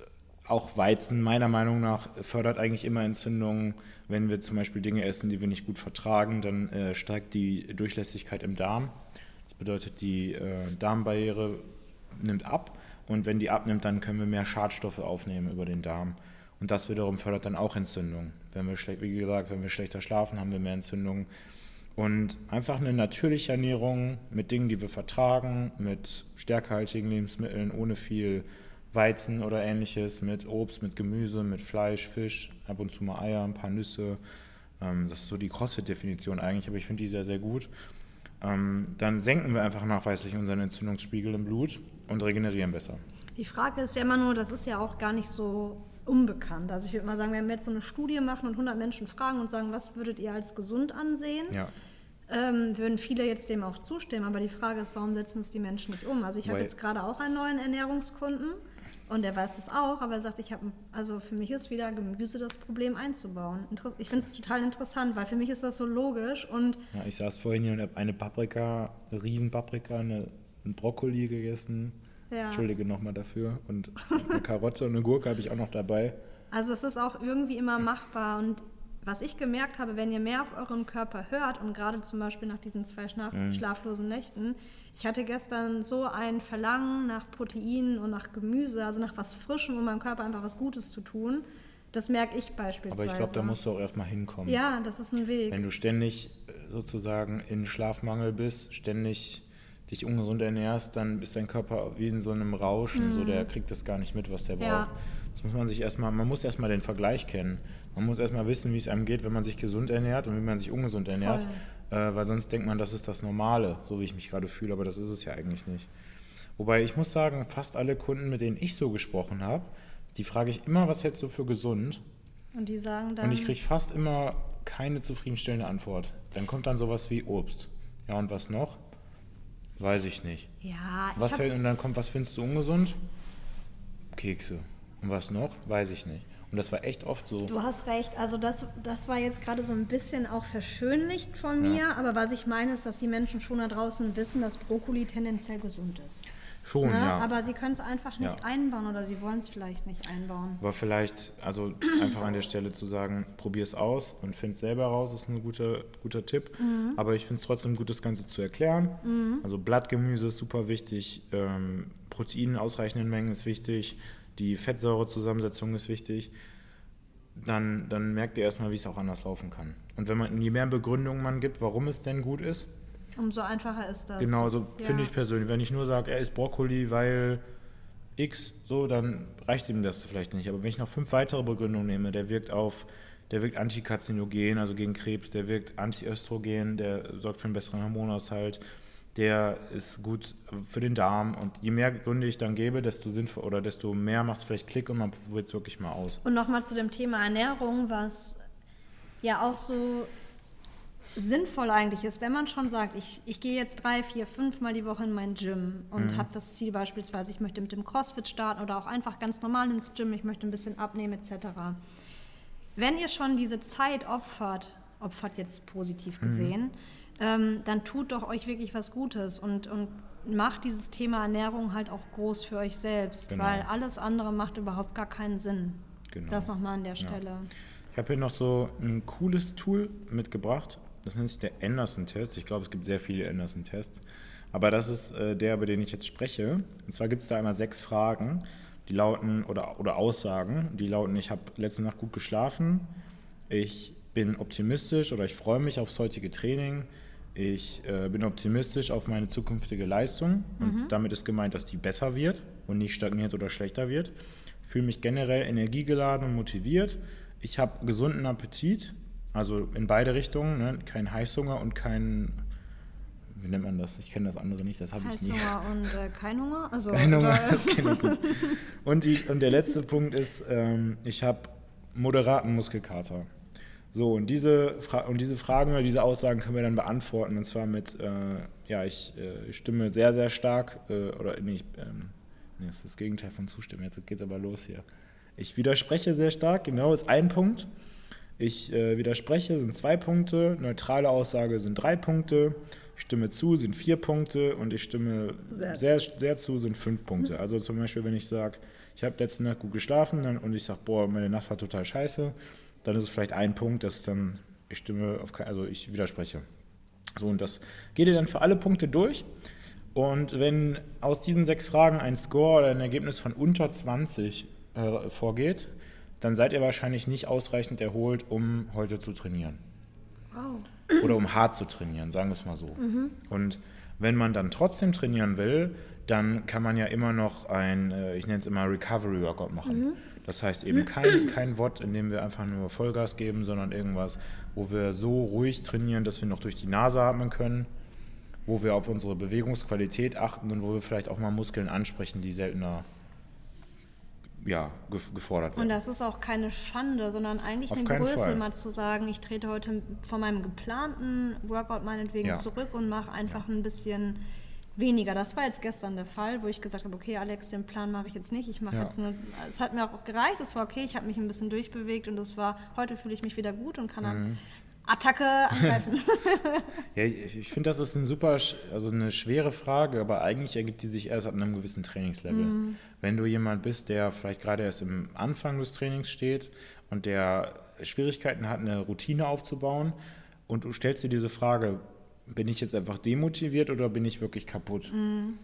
auch Weizen, meiner Meinung nach, fördert eigentlich immer Entzündungen. Wenn wir zum Beispiel Dinge essen, die wir nicht gut vertragen, dann äh, steigt die Durchlässigkeit im Darm. Das bedeutet, die äh, Darmbarriere nimmt ab. Und wenn die abnimmt, dann können wir mehr Schadstoffe aufnehmen über den Darm. Und das wiederum fördert dann auch Entzündungen. Wenn wir wie gesagt, wenn wir schlechter schlafen, haben wir mehr Entzündungen. Und einfach eine natürliche Ernährung mit Dingen, die wir vertragen, mit stärkehaltigen Lebensmitteln, ohne viel Weizen oder ähnliches, mit Obst, mit Gemüse, mit Fleisch, Fisch, ab und zu mal Eier, ein paar Nüsse. Ähm, das ist so die CrossFit-Definition eigentlich, aber ich finde die sehr, sehr gut. Ähm, dann senken wir einfach nachweislich unseren Entzündungsspiegel im Blut und regenerieren besser. Die Frage ist ja immer nur, das ist ja auch gar nicht so unbekannt. Also ich würde mal sagen, wenn wir jetzt so eine Studie machen und 100 Menschen fragen und sagen, was würdet ihr als gesund ansehen, Ja. Ähm, würden viele jetzt dem auch zustimmen. Aber die Frage ist, warum setzen es die Menschen nicht um? Also ich habe jetzt gerade auch einen neuen Ernährungskunden und der weiß es auch, aber er sagt, ich habe, also für mich ist wieder Gemüse das Problem einzubauen. Ich finde es total interessant, weil für mich ist das so logisch und Ja, ich saß vorhin hier und habe eine Paprika, eine Riesenpaprika, eine, einen Brokkoli gegessen. Ja. Entschuldige nochmal dafür. Und eine Karotte und eine Gurke habe ich auch noch dabei. Also es ist auch irgendwie immer machbar und was ich gemerkt habe, wenn ihr mehr auf euren Körper hört und gerade zum Beispiel nach diesen zwei schlaf schlaflosen Nächten, ich hatte gestern so ein Verlangen nach Proteinen und nach Gemüse, also nach was Frischem, um meinem Körper einfach was Gutes zu tun. Das merke ich beispielsweise. Aber ich glaube, da musst du auch erstmal hinkommen. Ja, das ist ein Weg. Wenn du ständig äh, sozusagen in Schlafmangel bist, ständig dich ungesund ernährst, dann ist dein Körper wie in so einem Rauschen, so der kriegt das gar nicht mit, was der Mhm. Ja. braucht. Das muss man sich erstmal, man muss erstmal den Vergleich kennen. Man muss erstmal wissen, wie es einem geht, wenn man sich gesund ernährt und wie man sich ungesund ernährt, äh, weil sonst denkt man, das ist das Normale, so wie ich mich gerade fühle, aber das ist es ja eigentlich nicht. Wobei ich muss sagen, fast alle Kunden, mit denen ich so gesprochen habe, die frage ich immer, was hältst du für gesund? Und die sagen dann, Und ich kriege fast immer keine zufriedenstellende Antwort. Dann kommt dann sowas wie Obst. Ja, und was noch? Weiß ich nicht. ja, ich Was hab- hält, und dann kommt, was findest du ungesund? Kekse. Und was noch? Weiß ich nicht. Und das war echt oft so. Du hast recht. Also das, das war jetzt gerade so ein bisschen auch verschönlicht von Ja. mir. Aber was ich meine, ist, dass die Menschen schon da draußen wissen, dass Brokkoli tendenziell gesund ist. Schon, Ne? ja. Aber sie können es einfach nicht Ja. einbauen oder sie wollen es vielleicht nicht einbauen. Aber vielleicht, also einfach an der Stelle zu sagen, probier es aus und find es selber raus, ist ein guter, guter Tipp. Mhm. Aber ich finde es trotzdem gut, das Ganze zu erklären. Also Blattgemüse ist super wichtig, ähm, Protein in ausreichenden Mengen ist wichtig, die Fettsäurezusammensetzung ist wichtig. Dann, dann merkt ihr erstmal, wie es auch anders laufen kann. Und wenn man, je mehr Begründungen man gibt, warum es denn gut ist, Umso einfacher ist das. Genau, so Ja. finde ich persönlich. Wenn ich nur sage, er isst Brokkoli, weil X, so, dann reicht ihm das vielleicht nicht. Aber wenn ich noch fünf weitere Begründungen nehme, der wirkt auf, der wirkt antikarzinogen, also gegen Krebs, der wirkt antiöstrogen, der sorgt für einen besseren Hormonaushalt, der ist gut für den Darm. Und je mehr Gründe ich dann gebe, desto sinnvoll oder desto mehr macht es vielleicht Klick und man probiert es wirklich mal aus. Und nochmal zu dem Thema Ernährung, was ja auch so sinnvoll eigentlich ist, wenn man schon sagt, ich, ich gehe jetzt drei, vier, fünf Mal die Woche in mein Gym und habe das Ziel beispielsweise, ich möchte mit dem CrossFit starten oder auch einfach ganz normal ins Gym, ich möchte ein bisschen abnehmen etc. Wenn ihr schon diese Zeit opfert, opfert jetzt positiv gesehen, ähm, dann tut doch euch wirklich was Gutes und, und macht dieses Thema Ernährung halt auch groß für euch selbst, Genau. weil alles andere macht überhaupt gar keinen Sinn. Genau. Das nochmal an der Stelle. Ich habe hier noch so ein cooles Tool mitgebracht. Das nennt sich der Anderson-Test. Ich glaube, es gibt sehr viele Anderson-Tests. Aber das ist äh, der, über den ich jetzt spreche. Und zwar gibt es da einmal sechs Fragen, die lauten, oder, oder Aussagen, die lauten, ich habe letzte Nacht gut geschlafen, ich bin optimistisch oder ich freue mich aufs heutige Training, ich äh, bin optimistisch auf meine zukünftige Leistung und mhm. damit ist gemeint, dass die besser wird und nicht stagniert oder schlechter wird. Ich fühle mich generell energiegeladen und motiviert. Ich habe gesunden Appetit, also in beide Richtungen, ne? kein Heißhunger und kein wie nennt man das? Ich kenne das andere nicht, das habe ich nie. Heißhunger und äh, kein Hunger? Also, kein Hunger, das kenne ich gut. Und, die, und der letzte Punkt ist, ähm, ich habe moderaten Muskelkater. So, und diese, und diese Fragen oder diese Aussagen können wir dann beantworten. Und zwar mit, äh, ja, ich äh, stimme sehr, sehr stark, äh, oder nee, ich, ähm, nee, das ist das Gegenteil von zustimmen. Jetzt geht es aber los hier. Ich widerspreche sehr stark, genau, ist ein Punkt. Ich äh, widerspreche, sind zwei Punkte. Neutrale Aussage sind drei Punkte. Ich stimme zu, sind vier Punkte. Und ich stimme sehr, sehr, sehr zu, sind fünf Punkte. Also zum Beispiel, wenn ich sage, ich habe letzte Nacht gut geschlafen und ich sage, boah, meine Nacht war total scheiße, dann ist es vielleicht ein Punkt, dass dann ich stimme auf also ich widerspreche. So, und das geht ihr dann für alle Punkte durch. Und wenn aus diesen sechs Fragen ein Score oder ein Ergebnis von unter 20 äh, vorgeht, dann seid ihr wahrscheinlich nicht ausreichend erholt, um heute zu trainieren. Wow. Oder um hart zu trainieren, sagen wir es mal so. Mhm. Und wenn man dann trotzdem trainieren will, dann kann man ja immer noch ein, äh, ich nenne es immer Recovery Workout machen. Mhm. Das heißt eben kein, kein Wort, in dem wir einfach nur Vollgas geben, sondern irgendwas, wo wir so ruhig trainieren, dass wir noch durch die Nase atmen können, wo wir auf unsere Bewegungsqualität achten und wo wir vielleicht auch mal Muskeln ansprechen, die seltener ja, gefordert werden. Und das ist auch keine Schande, sondern eigentlich Auf eine Größe, Fall. mal zu sagen, ich trete heute von meinem geplanten Workout meinetwegen ja. zurück und mache einfach ja. ein bisschen weniger. Das war jetzt gestern der Fall, wo ich gesagt habe, okay, Alex, den Plan mache ich jetzt nicht. Ich mache ja. jetzt nur, es hat mir auch gereicht, es war okay, ich habe mich ein bisschen durchbewegt und es war, heute fühle ich mich wieder gut und kann dann mhm. Attacke angreifen. ja, ich, ich finde, das ist ein super, also eine schwere Frage, aber eigentlich ergibt die sich erst ab einem gewissen Trainingslevel. Mhm. Wenn du jemand bist, der vielleicht gerade erst im Anfang des Trainings steht und der Schwierigkeiten hat, eine Routine aufzubauen und du stellst dir diese Frage, bin ich jetzt einfach demotiviert oder bin ich wirklich kaputt? Mhm.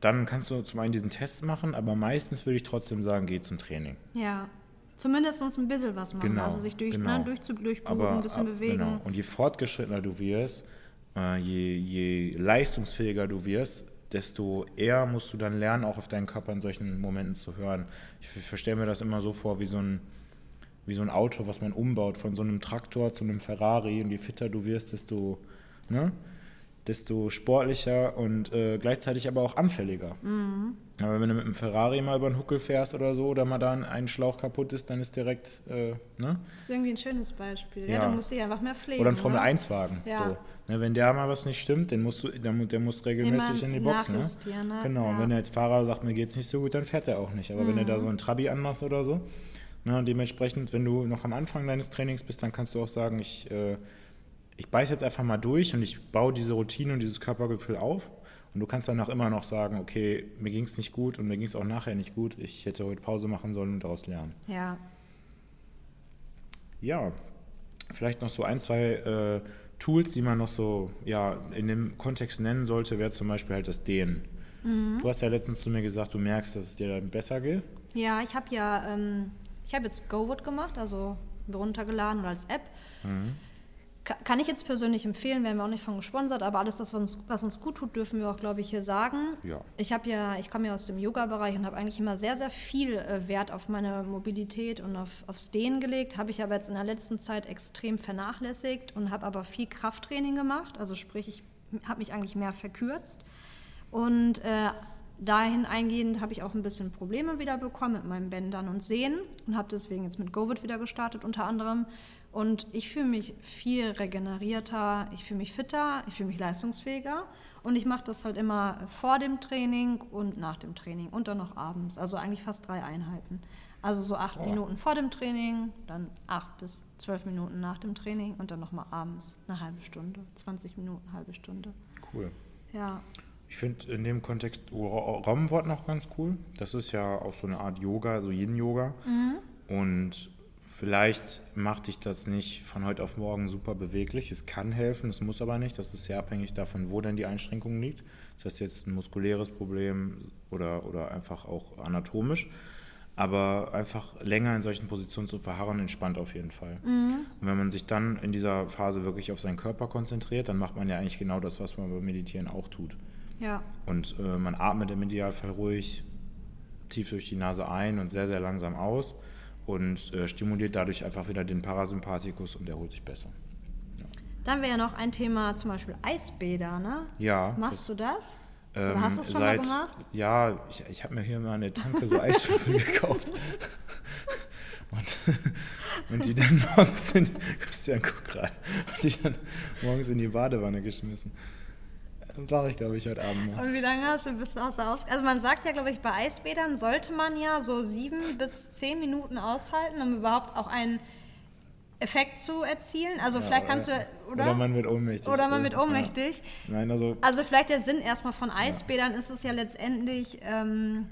Dann kannst du zum einen diesen Test machen, aber meistens würde ich trotzdem sagen, geh zum Training. Ja. Zumindest ein bisschen was machen, genau, also sich durch, genau. ne, durch, durchbluten, ein bisschen ab, bewegen. Genau. Und je fortgeschrittener du wirst, äh, je, je leistungsfähiger du wirst, desto eher musst du dann lernen, auch auf deinen Körper in solchen Momenten zu hören. Ich, ich verstelle mir das immer so vor, wie so, ein, wie so ein Auto, was man umbaut, von so einem Traktor zu einem Ferrari. Und je fitter du wirst, desto, ne, desto sportlicher und äh, gleichzeitig aber auch anfälliger. Mhm. Aber wenn du mit einem Ferrari mal über den Huckel fährst oder so, oder mal da ein Schlauch kaputt ist, dann ist direkt, äh, ne? Das ist irgendwie ein schönes Beispiel. Ja, ja du musst dich einfach mehr pflegen. Oder ein Formel-1-Wagen. Ja. So. Ne, wenn der mal was nicht stimmt, den musst du, der, der muss regelmäßig in die Box, ne? ne? Genau, ja. wenn der jetzt Fahrer sagt, mir geht's nicht so gut, dann fährt er auch nicht. Aber mhm. wenn er da so ein Trabi anmachst oder so, ne, und dementsprechend, wenn du noch am Anfang deines Trainings bist, dann kannst du auch sagen, ich, äh, ich beiß jetzt einfach mal durch und ich baue diese Routine und dieses Körpergefühl auf und du kannst danach immer noch sagen, okay, mir ging es nicht gut und mir ging es auch nachher nicht gut. Ich hätte heute Pause machen sollen und daraus lernen. Ja. Ja, vielleicht noch so ein, zwei äh, Tools, die man noch so ja, in dem Kontext nennen sollte, wäre zum Beispiel halt das Dehnen. Mhm. Du hast ja letztens zu mir gesagt, du merkst, dass es dir dann besser geht. Ja, ich habe ja, ähm, ich habe jetzt GoWood gemacht, also runtergeladen oder als App. Mhm. Kann ich jetzt persönlich empfehlen, werden wir auch nicht von gesponsert, aber alles das, was uns, was uns gut tut, dürfen wir auch, glaube ich, hier sagen. Ja. Ich habe ja, ich komme ja aus dem Yoga-Bereich und habe eigentlich immer sehr, sehr viel äh, Wert auf meine Mobilität und auf, aufs Dehnen gelegt, habe ich aber jetzt in der letzten Zeit extrem vernachlässigt und habe aber viel Krafttraining gemacht. Also sprich, ich habe mich eigentlich mehr verkürzt. Und äh, dahin eingehend habe ich auch ein bisschen Probleme wieder bekommen mit meinen Bändern und Sehnen und habe deswegen jetzt mit Covid wieder gestartet unter anderem und ich fühle mich viel regenerierter, ich fühle mich fitter, ich fühle mich leistungsfähiger. Und ich mache das halt immer vor dem Training und nach dem Training und dann noch abends. Also eigentlich fast drei Einheiten. Also so acht oh. Minuten vor dem Training, dann acht bis zwölf Minuten nach dem Training und dann nochmal abends eine halbe Stunde, 20 Minuten, eine halbe Stunde. Cool. Ja. Ich finde in dem Kontext Romwort noch ganz cool. Das ist ja auch so eine Art Yoga, so Yin-Yoga. Mhm. Und Vielleicht macht dich das nicht von heute auf morgen super beweglich. Es kann helfen, es muss aber nicht. Das ist sehr abhängig davon, wo denn die Einschränkung liegt. Ist das jetzt ein muskuläres Problem oder, oder einfach auch anatomisch? Aber einfach länger in solchen Positionen zu verharren, entspannt auf jeden Fall. Mhm. Und wenn man sich dann in dieser Phase wirklich auf seinen Körper konzentriert, dann macht man ja eigentlich genau das, was man beim Meditieren auch tut. Ja. Und äh, man atmet im Idealfall ruhig tief durch die Nase ein und sehr, sehr langsam aus und äh, stimuliert dadurch einfach wieder den Parasympathikus und erholt sich besser. Ja. Dann wäre ja noch ein Thema zum Beispiel Eisbäder, ne? Ja. Machst das, du das? Ähm, Oder hast du es schon seit, mal gemacht? Ja, ich, ich habe mir hier mal eine Tanke so Eiswürfel gekauft. Und, und, die dann morgens in, Christian, guck gerade, und die dann morgens in die Badewanne geschmissen. Das mache ich, glaube ich, heute Abend mal. Und wie lange hast du bis aus aus? Also man sagt ja, glaube ich, bei Eisbädern sollte man ja so sieben bis zehn Minuten aushalten, um überhaupt auch einen Effekt zu erzielen. Also ja, vielleicht kannst oder, du, oder? Oder man wird ohnmächtig. Oder man wird ohnmächtig. Ja. Nein, also. Also vielleicht der Sinn erstmal von Eisbädern ja. ist es ja letztendlich. Ähm,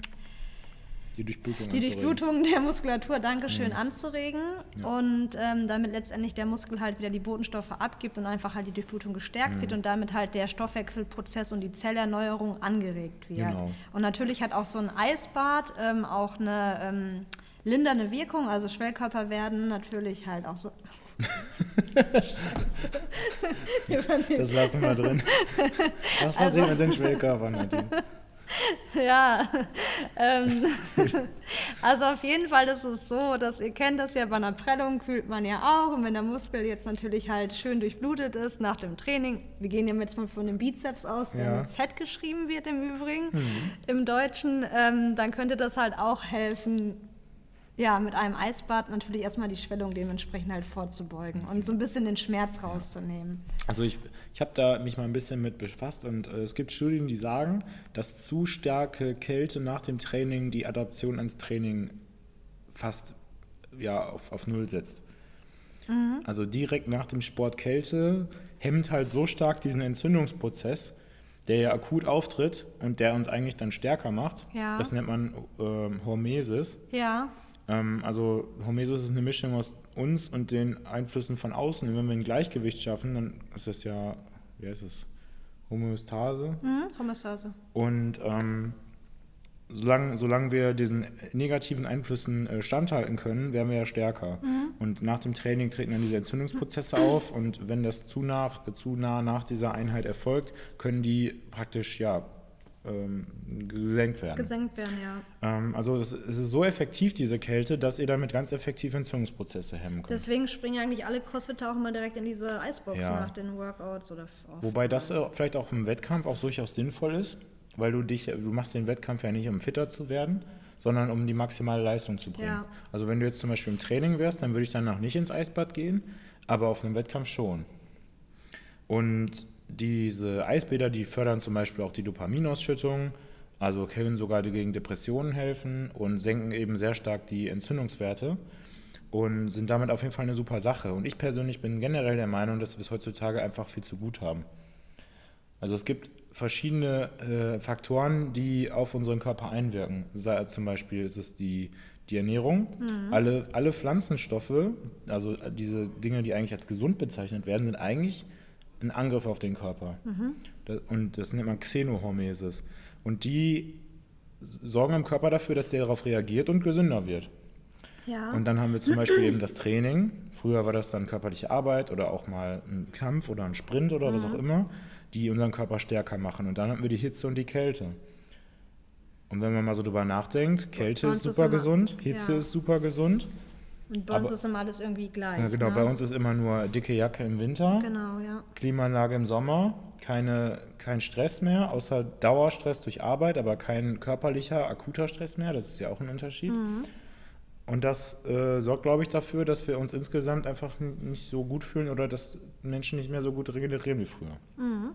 die Durchblutung, die Durchblutung der Muskulatur, Dankeschön, mhm. anzuregen ja. und ähm, damit letztendlich der Muskel halt wieder die Botenstoffe abgibt und einfach halt die Durchblutung gestärkt mhm. wird und damit halt der Stoffwechselprozess und die Zellerneuerung angeregt wird. Genau. Und natürlich hat auch so ein Eisbad ähm, auch eine ähm, lindernde Wirkung, also Schwellkörper werden natürlich halt auch so das lassen wir drin. Was passiert also, mit den Schwellkörpern, Nadine? ja, ähm, also auf jeden Fall ist es so, dass ihr kennt das ja bei einer Prellung, fühlt man ja auch. Und wenn der Muskel jetzt natürlich halt schön durchblutet ist nach dem Training, wir gehen ja jetzt mal von dem Bizeps aus, der mit Z geschrieben wird im Übrigen, mhm. im Deutschen, ähm, dann könnte das halt auch helfen, ja, mit einem Eisbad natürlich erstmal die Schwellung dementsprechend halt vorzubeugen und so ein bisschen den Schmerz rauszunehmen. Also ich, ich habe da mich mal ein bisschen mit befasst und äh, es gibt Studien, die sagen, dass zu starke Kälte nach dem Training die Adaption ans Training fast ja, auf, auf Null setzt. Mhm. Also direkt nach dem Sport Kälte hemmt halt so stark diesen Entzündungsprozess, der ja akut auftritt und der uns eigentlich dann stärker macht. Ja. Das nennt man ähm, Hormesis. Ja. Ähm, also Hormesis ist eine Mischung aus uns und den Einflüssen von außen. Und wenn wir ein Gleichgewicht schaffen, dann ist das ja, wie heißt es? Homöostase. Mhm, Homöostase. Und ähm, solange, solange wir diesen negativen Einflüssen äh, standhalten können, werden wir ja stärker. Mhm. Und nach dem Training treten dann diese Entzündungsprozesse auf und wenn das zu, nach, zu nah nach dieser Einheit erfolgt, können die praktisch ja ähm, gesenkt werden. Gesenkt werden, ja. Ähm, also es, es, ist so effektiv, diese Kälte, dass ihr damit ganz effektiv Entzündungsprozesse hemmen könnt. Deswegen springen eigentlich alle Crossfitter auch immer direkt in diese Eisbox ja. nach den Workouts oder Wobei das äh, vielleicht auch im Wettkampf auch durchaus sinnvoll ist, weil du dich, du machst den Wettkampf ja nicht, um fitter zu werden, sondern um die maximale Leistung zu bringen. Ja. Also wenn du jetzt zum Beispiel im Training wärst, dann würde ich danach nicht ins Eisbad gehen, aber auf einem Wettkampf schon. Und diese Eisbäder, die fördern zum Beispiel auch die Dopaminausschüttung, also können sogar gegen Depressionen helfen und senken eben sehr stark die Entzündungswerte und sind damit auf jeden Fall eine super Sache. Und ich persönlich bin generell der Meinung, dass wir es heutzutage einfach viel zu gut haben. Also es gibt verschiedene äh, Faktoren, die auf unseren Körper einwirken. Zum Beispiel ist es die, die Ernährung. Mhm. Alle, alle Pflanzenstoffe, also diese Dinge, die eigentlich als gesund bezeichnet werden, sind eigentlich ein Angriff auf den Körper. Mhm. und das nennt man Xenohormesis. Und die sorgen im Körper dafür, dass der darauf reagiert und gesünder wird. Ja. Und dann haben wir zum Beispiel eben das Training. Früher war das dann körperliche Arbeit oder auch mal ein Kampf oder ein Sprint oder mhm. was auch immer, die unseren Körper stärker machen. Und dann haben wir die Hitze und die Kälte. Und wenn man mal so drüber nachdenkt, Kälte ist super gesund, Hitze ja. ist super gesund. Und bei Aber, uns ist immer alles irgendwie gleich. Ja, genau, ne? bei uns ist immer nur dicke Jacke im Winter. Genau, ja. Klimaanlage im Sommer, keine, kein Stress mehr, außer Dauerstress durch Arbeit, aber kein körperlicher, akuter Stress mehr. Das ist ja auch ein Unterschied. Mhm. Und das äh, sorgt, glaube ich, dafür, dass wir uns insgesamt einfach nicht so gut fühlen oder dass Menschen nicht mehr so gut regenerieren wie früher. Mhm.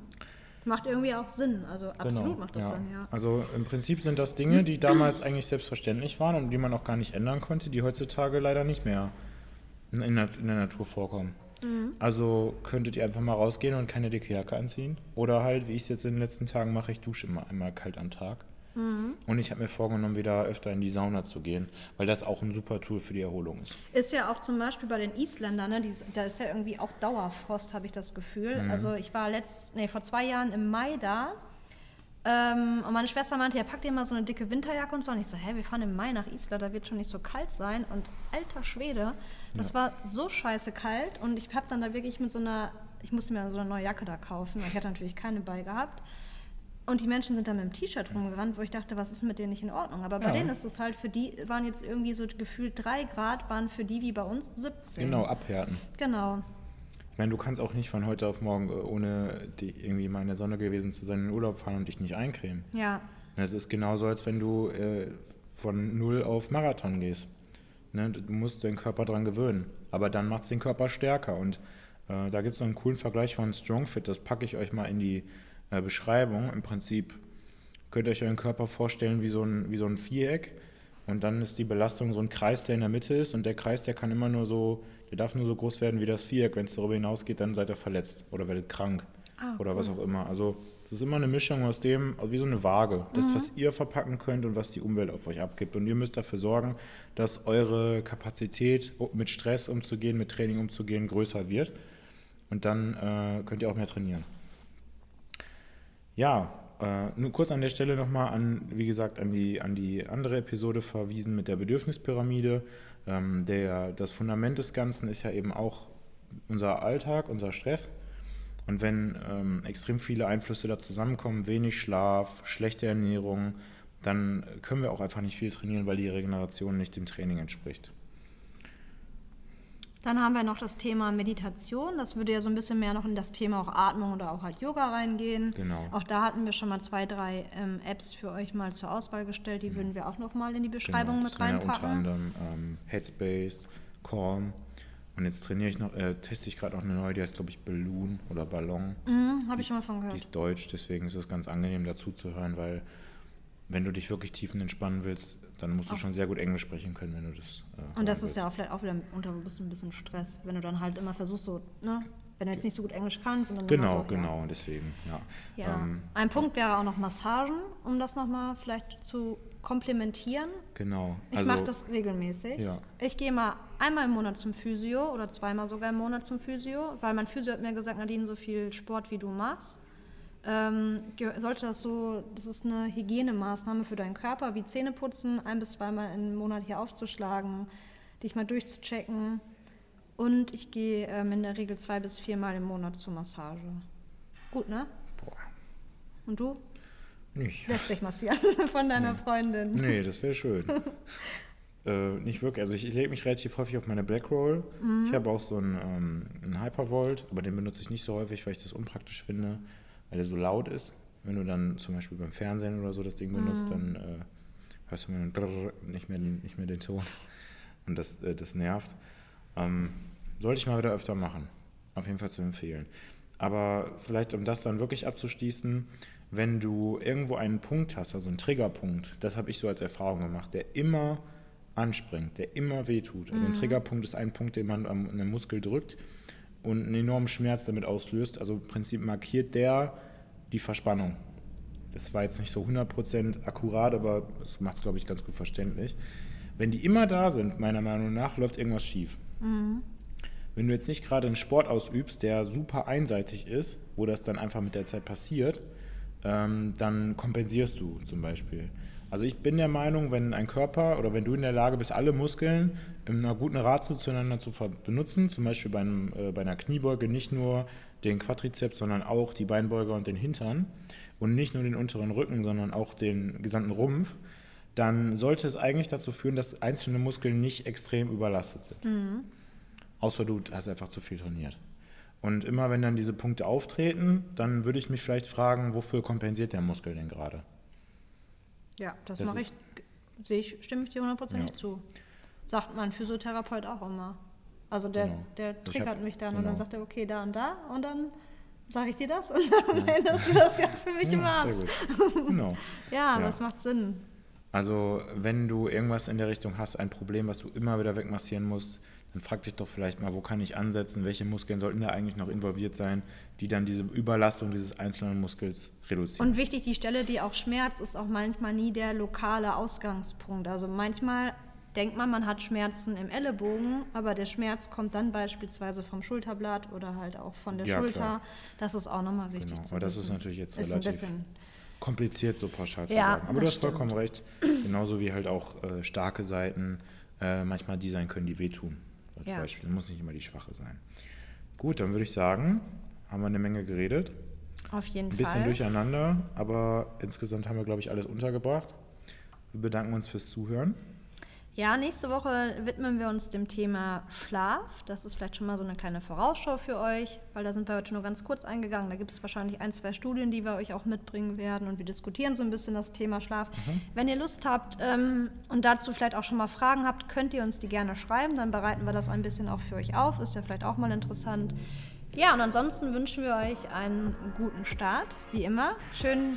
Macht irgendwie auch Sinn. Also genau, absolut genau, macht das ja. Sinn, ja. Also im Prinzip sind das Dinge, die damals eigentlich selbstverständlich waren und die man auch gar nicht ändern konnte, die heutzutage leider nicht mehr in, in, der, in der, Natur vorkommen. Mhm. Also könntet ihr einfach mal rausgehen und keine dicke Jacke anziehen. Oder halt, wie ich es jetzt in den letzten Tagen mache, ich dusche immer einmal kalt am Tag. Mhm. Und ich habe mir vorgenommen, wieder öfter in die Sauna zu gehen, weil das auch ein super Tool für die Erholung ist. Ist ja auch zum Beispiel bei den Isländern, ne, die, da ist ja irgendwie auch Dauerfrost, habe ich das Gefühl. Mhm. Also ich war letzt, nee, vor zwei Jahren im Mai da ähm, und meine Schwester meinte, ja, pack dir mal so eine dicke Winterjacke und so. Und ich so, hä, wir fahren im Mai nach Island, da wird schon nicht so kalt sein. Und alter Schwede, das ja. war so scheiße kalt. Und ich habe dann da wirklich mit so einer, ich musste mir so eine neue Jacke da kaufen, weil ich hatte natürlich keine bei gehabt. Und die Menschen sind da mit dem T-Shirt rumgerannt, wo ich dachte, was ist mit denen nicht in Ordnung? Aber bei ja. denen ist es halt, für die waren jetzt irgendwie so gefühlt drei Grad, waren für die wie bei uns 17. Genau, abhärten. Genau. Ich meine, du kannst auch nicht von heute auf morgen, äh, ohne irgendwie mal in der Sonne gewesen zu sein, in den Urlaub fahren und dich nicht eincremen. Ja. Das ist genauso, als wenn du äh, von null auf Marathon gehst. Ne? Du musst deinen Körper daran gewöhnen. Aber dann macht es den Körper stärker. Und äh, da gibt es noch einen coolen Vergleich von StrongFit, das packe ich euch mal in die äh, Beschreibung. Im Prinzip könnt ihr euch euren Körper vorstellen wie so, ein, wie so ein Viereck. Und dann ist die Belastung so ein Kreis, der in der Mitte ist. Und der Kreis, der kann immer nur so der darf nur so groß werden wie das Viereck. Wenn es darüber hinausgeht, dann seid ihr verletzt oder werdet krank ah, oder cool. was auch immer. Also das ist immer eine Mischung aus dem, also wie so eine Waage. Das, mhm. was ihr verpacken könnt und was die Umwelt auf euch abgibt. Und ihr müsst dafür sorgen, dass eure Kapazität, mit Stress umzugehen, mit Training umzugehen, größer wird. Und dann äh, könnt ihr auch mehr trainieren. Ja, äh, nur kurz an der Stelle nochmal an, wie gesagt, an die, an die andere Episode verwiesen mit der Bedürfnispyramide. Ähm, der, das Fundament des Ganzen ist ja eben auch unser Alltag, unser Stress. Und wenn ähm, extrem viele Einflüsse da zusammenkommen, wenig Schlaf, schlechte Ernährung, dann können wir auch einfach nicht viel trainieren, weil die Regeneration nicht dem Training entspricht. Dann haben wir noch das Thema Meditation. Das würde ja so ein bisschen mehr noch in das Thema auch Atmung oder auch halt Yoga reingehen. Genau. Auch da hatten wir schon mal zwei, drei ähm, Apps für euch mal zur Auswahl gestellt. Die mhm. würden wir auch noch mal in die Beschreibung genau, mit reinpacken. Ja unter anderem ähm, Headspace, Calm. Und jetzt trainiere ich noch, äh, teste ich gerade noch eine neue, die heißt glaube ich Balloon oder Ballon. Mhm, Habe ich schon mal von gehört. Die ist deutsch, deswegen ist es ganz angenehm dazu zu hören, weil wenn du dich wirklich tiefen entspannen willst, dann musst du schon sehr gut Englisch sprechen können, wenn du das. Äh, und das ist ja auch vielleicht auch wieder unter ein bisschen, Stress, wenn du dann halt immer versuchst, so, ne? Wenn du jetzt nicht so gut Englisch kannst. Und dann genau, so, genau, ja. deswegen, ja. ja. Ähm, ein Punkt wäre auch noch Massagen, um das nochmal vielleicht zu komplementieren. Genau. Ich also, mache das regelmäßig. Ja. Ich gehe mal einmal im Monat zum Physio oder zweimal sogar im Monat zum Physio, weil mein Physio hat mir gesagt, Nadine, so viel Sport wie du machst ähm, sollte das so, das ist eine Hygienemaßnahme für deinen Körper, wie Zähne putzen, ein bis zweimal im Monat hier aufzuschlagen, dich mal durchzuchecken. Und ich gehe ähm, in der Regel zwei bis viermal im Monat zur Massage. Gut, ne? Boah. Und du? Nicht. Lässt dich massieren von deiner nee. Freundin. Nee, das wäre schön. äh, nicht wirklich. Also ich, ich lege mich relativ häufig auf meine Blackroll. Mhm. Ich habe auch so einen, ähm, einen Hypervolt, aber den benutze ich nicht so häufig, weil ich das unpraktisch finde weil er so laut ist. Wenn du dann zum Beispiel beim Fernsehen oder so das Ding benutzt, mhm. dann äh, hörst du nicht mehr, nicht mehr den Ton. Und das, äh, das nervt. Ähm, sollte ich mal wieder öfter machen. Auf jeden Fall zu empfehlen. Aber vielleicht, um das dann wirklich abzuschließen, wenn du irgendwo einen Punkt hast, also einen Triggerpunkt, das habe ich so als Erfahrung gemacht, der immer anspringt, der immer wehtut. Also ein mhm. Triggerpunkt ist ein Punkt, den man an einem Muskel drückt und einen enormen Schmerz damit auslöst. Also im Prinzip markiert der die Verspannung. Das war jetzt nicht so 100% akkurat, aber das macht es, glaube ich, ganz gut verständlich. Wenn die immer da sind, meiner Meinung nach, läuft irgendwas schief. Mhm. Wenn du jetzt nicht gerade einen Sport ausübst, der super einseitig ist, wo das dann einfach mit der Zeit passiert, ähm, dann kompensierst du zum Beispiel. Also ich bin der Meinung, wenn ein Körper oder wenn du in der Lage bist, alle Muskeln in einer guten Ratio zueinander zu benutzen, zum Beispiel bei, einem, äh, bei einer Kniebeuge nicht nur den Quadrizeps, sondern auch die Beinbeuger und den Hintern und nicht nur den unteren Rücken, sondern auch den gesamten Rumpf, dann sollte es eigentlich dazu führen, dass einzelne Muskeln nicht extrem überlastet sind. Mhm. Außer du hast einfach zu viel trainiert. Und immer wenn dann diese Punkte auftreten, dann würde ich mich vielleicht fragen, wofür kompensiert der Muskel denn gerade? Ja, das, das mache ich, sehe ich, stimme ich dir hundertprozentig ja. zu. Sagt mein Physiotherapeut auch immer. Also der, genau. der triggert hab, mich dann genau. und dann genau. sagt er, okay, da und da und dann sage ich dir das und dann ja. änderst du das ja für mich ja, immer ab. Sehr gut. Genau. ja, ja, das macht Sinn. Also wenn du irgendwas in der Richtung hast, ein Problem, was du immer wieder wegmassieren musst, dann frag dich doch vielleicht mal, wo kann ich ansetzen, welche Muskeln sollten da eigentlich noch involviert sein, die dann diese Überlastung dieses einzelnen Muskels reduzieren. Und wichtig, die Stelle, die auch schmerzt, ist auch manchmal nie der lokale Ausgangspunkt. Also manchmal denkt man, man hat Schmerzen im Ellenbogen, aber der Schmerz kommt dann beispielsweise vom Schulterblatt oder halt auch von der Ja, Schulter. klar. Das ist auch nochmal wichtig Genau, zu aber das ist wissen. natürlich jetzt Ist relativ bisschen, kompliziert, so pauschal zu Ja, sagen. Aber du hast vollkommen recht. Genauso wie halt auch äh, starke Seiten äh, manchmal die sein können, die wehtun. Als Ja. Beispiel. Muss nicht immer die schwache sein. Gut, dann würde ich sagen, haben wir eine Menge geredet. auf jeden Ein bisschen Fall. durcheinander, aber insgesamt haben wir, glaube ich, alles untergebracht. Wir bedanken uns fürs Zuhören. Ja, nächste Woche widmen wir uns dem Thema Schlaf. Das ist vielleicht schon mal so eine kleine Vorausschau für euch, weil da sind wir heute nur ganz kurz eingegangen. Da gibt es wahrscheinlich ein, zwei Studien, die wir euch auch mitbringen werden und wir diskutieren so ein bisschen das Thema Schlaf. Wenn ihr Lust habt ähm, und dazu vielleicht auch schon mal Fragen habt, könnt ihr uns die gerne schreiben. Dann bereiten wir das ein bisschen auch für euch auf. Ist ja vielleicht auch mal interessant. Ja, und ansonsten wünschen wir euch einen guten Start, wie immer. Schön,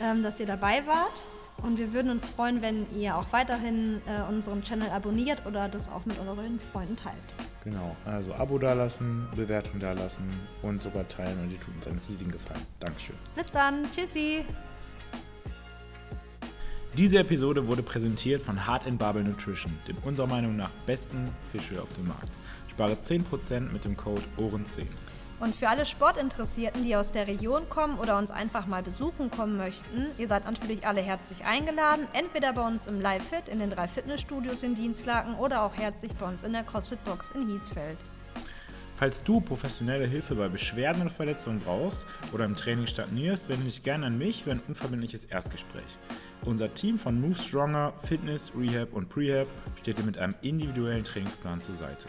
ähm, dass ihr dabei wart. Und wir würden uns freuen, wenn ihr auch weiterhin äh, unseren Channel abonniert oder das auch mit euren Freunden teilt. Genau, also Abo dalassen, Bewertung dalassen und sogar teilen und die tut uns einen riesigen Gefallen. Dankeschön. Bis dann. Tschüssi. Diese Episode wurde präsentiert von Hard Bubble Nutrition, dem unserer Meinung nach besten Fischöl auf dem Markt. Spare 10% mit dem Code OHREN10. Und für alle Sportinteressierten, die aus der Region kommen oder uns einfach mal besuchen kommen möchten, ihr seid natürlich alle herzlich eingeladen, entweder bei uns im Live Fit in den drei Fitnessstudios in Dienstlaken oder auch herzlich bei uns in der CrossFit Box in Hiesfeld. Falls du professionelle Hilfe bei Beschwerden oder Verletzungen brauchst oder im Training stagnierst, wende dich gerne an mich für ein unverbindliches Erstgespräch. Unser Team von Move Stronger, Fitness, Rehab und Prehab steht dir mit einem individuellen Trainingsplan zur Seite.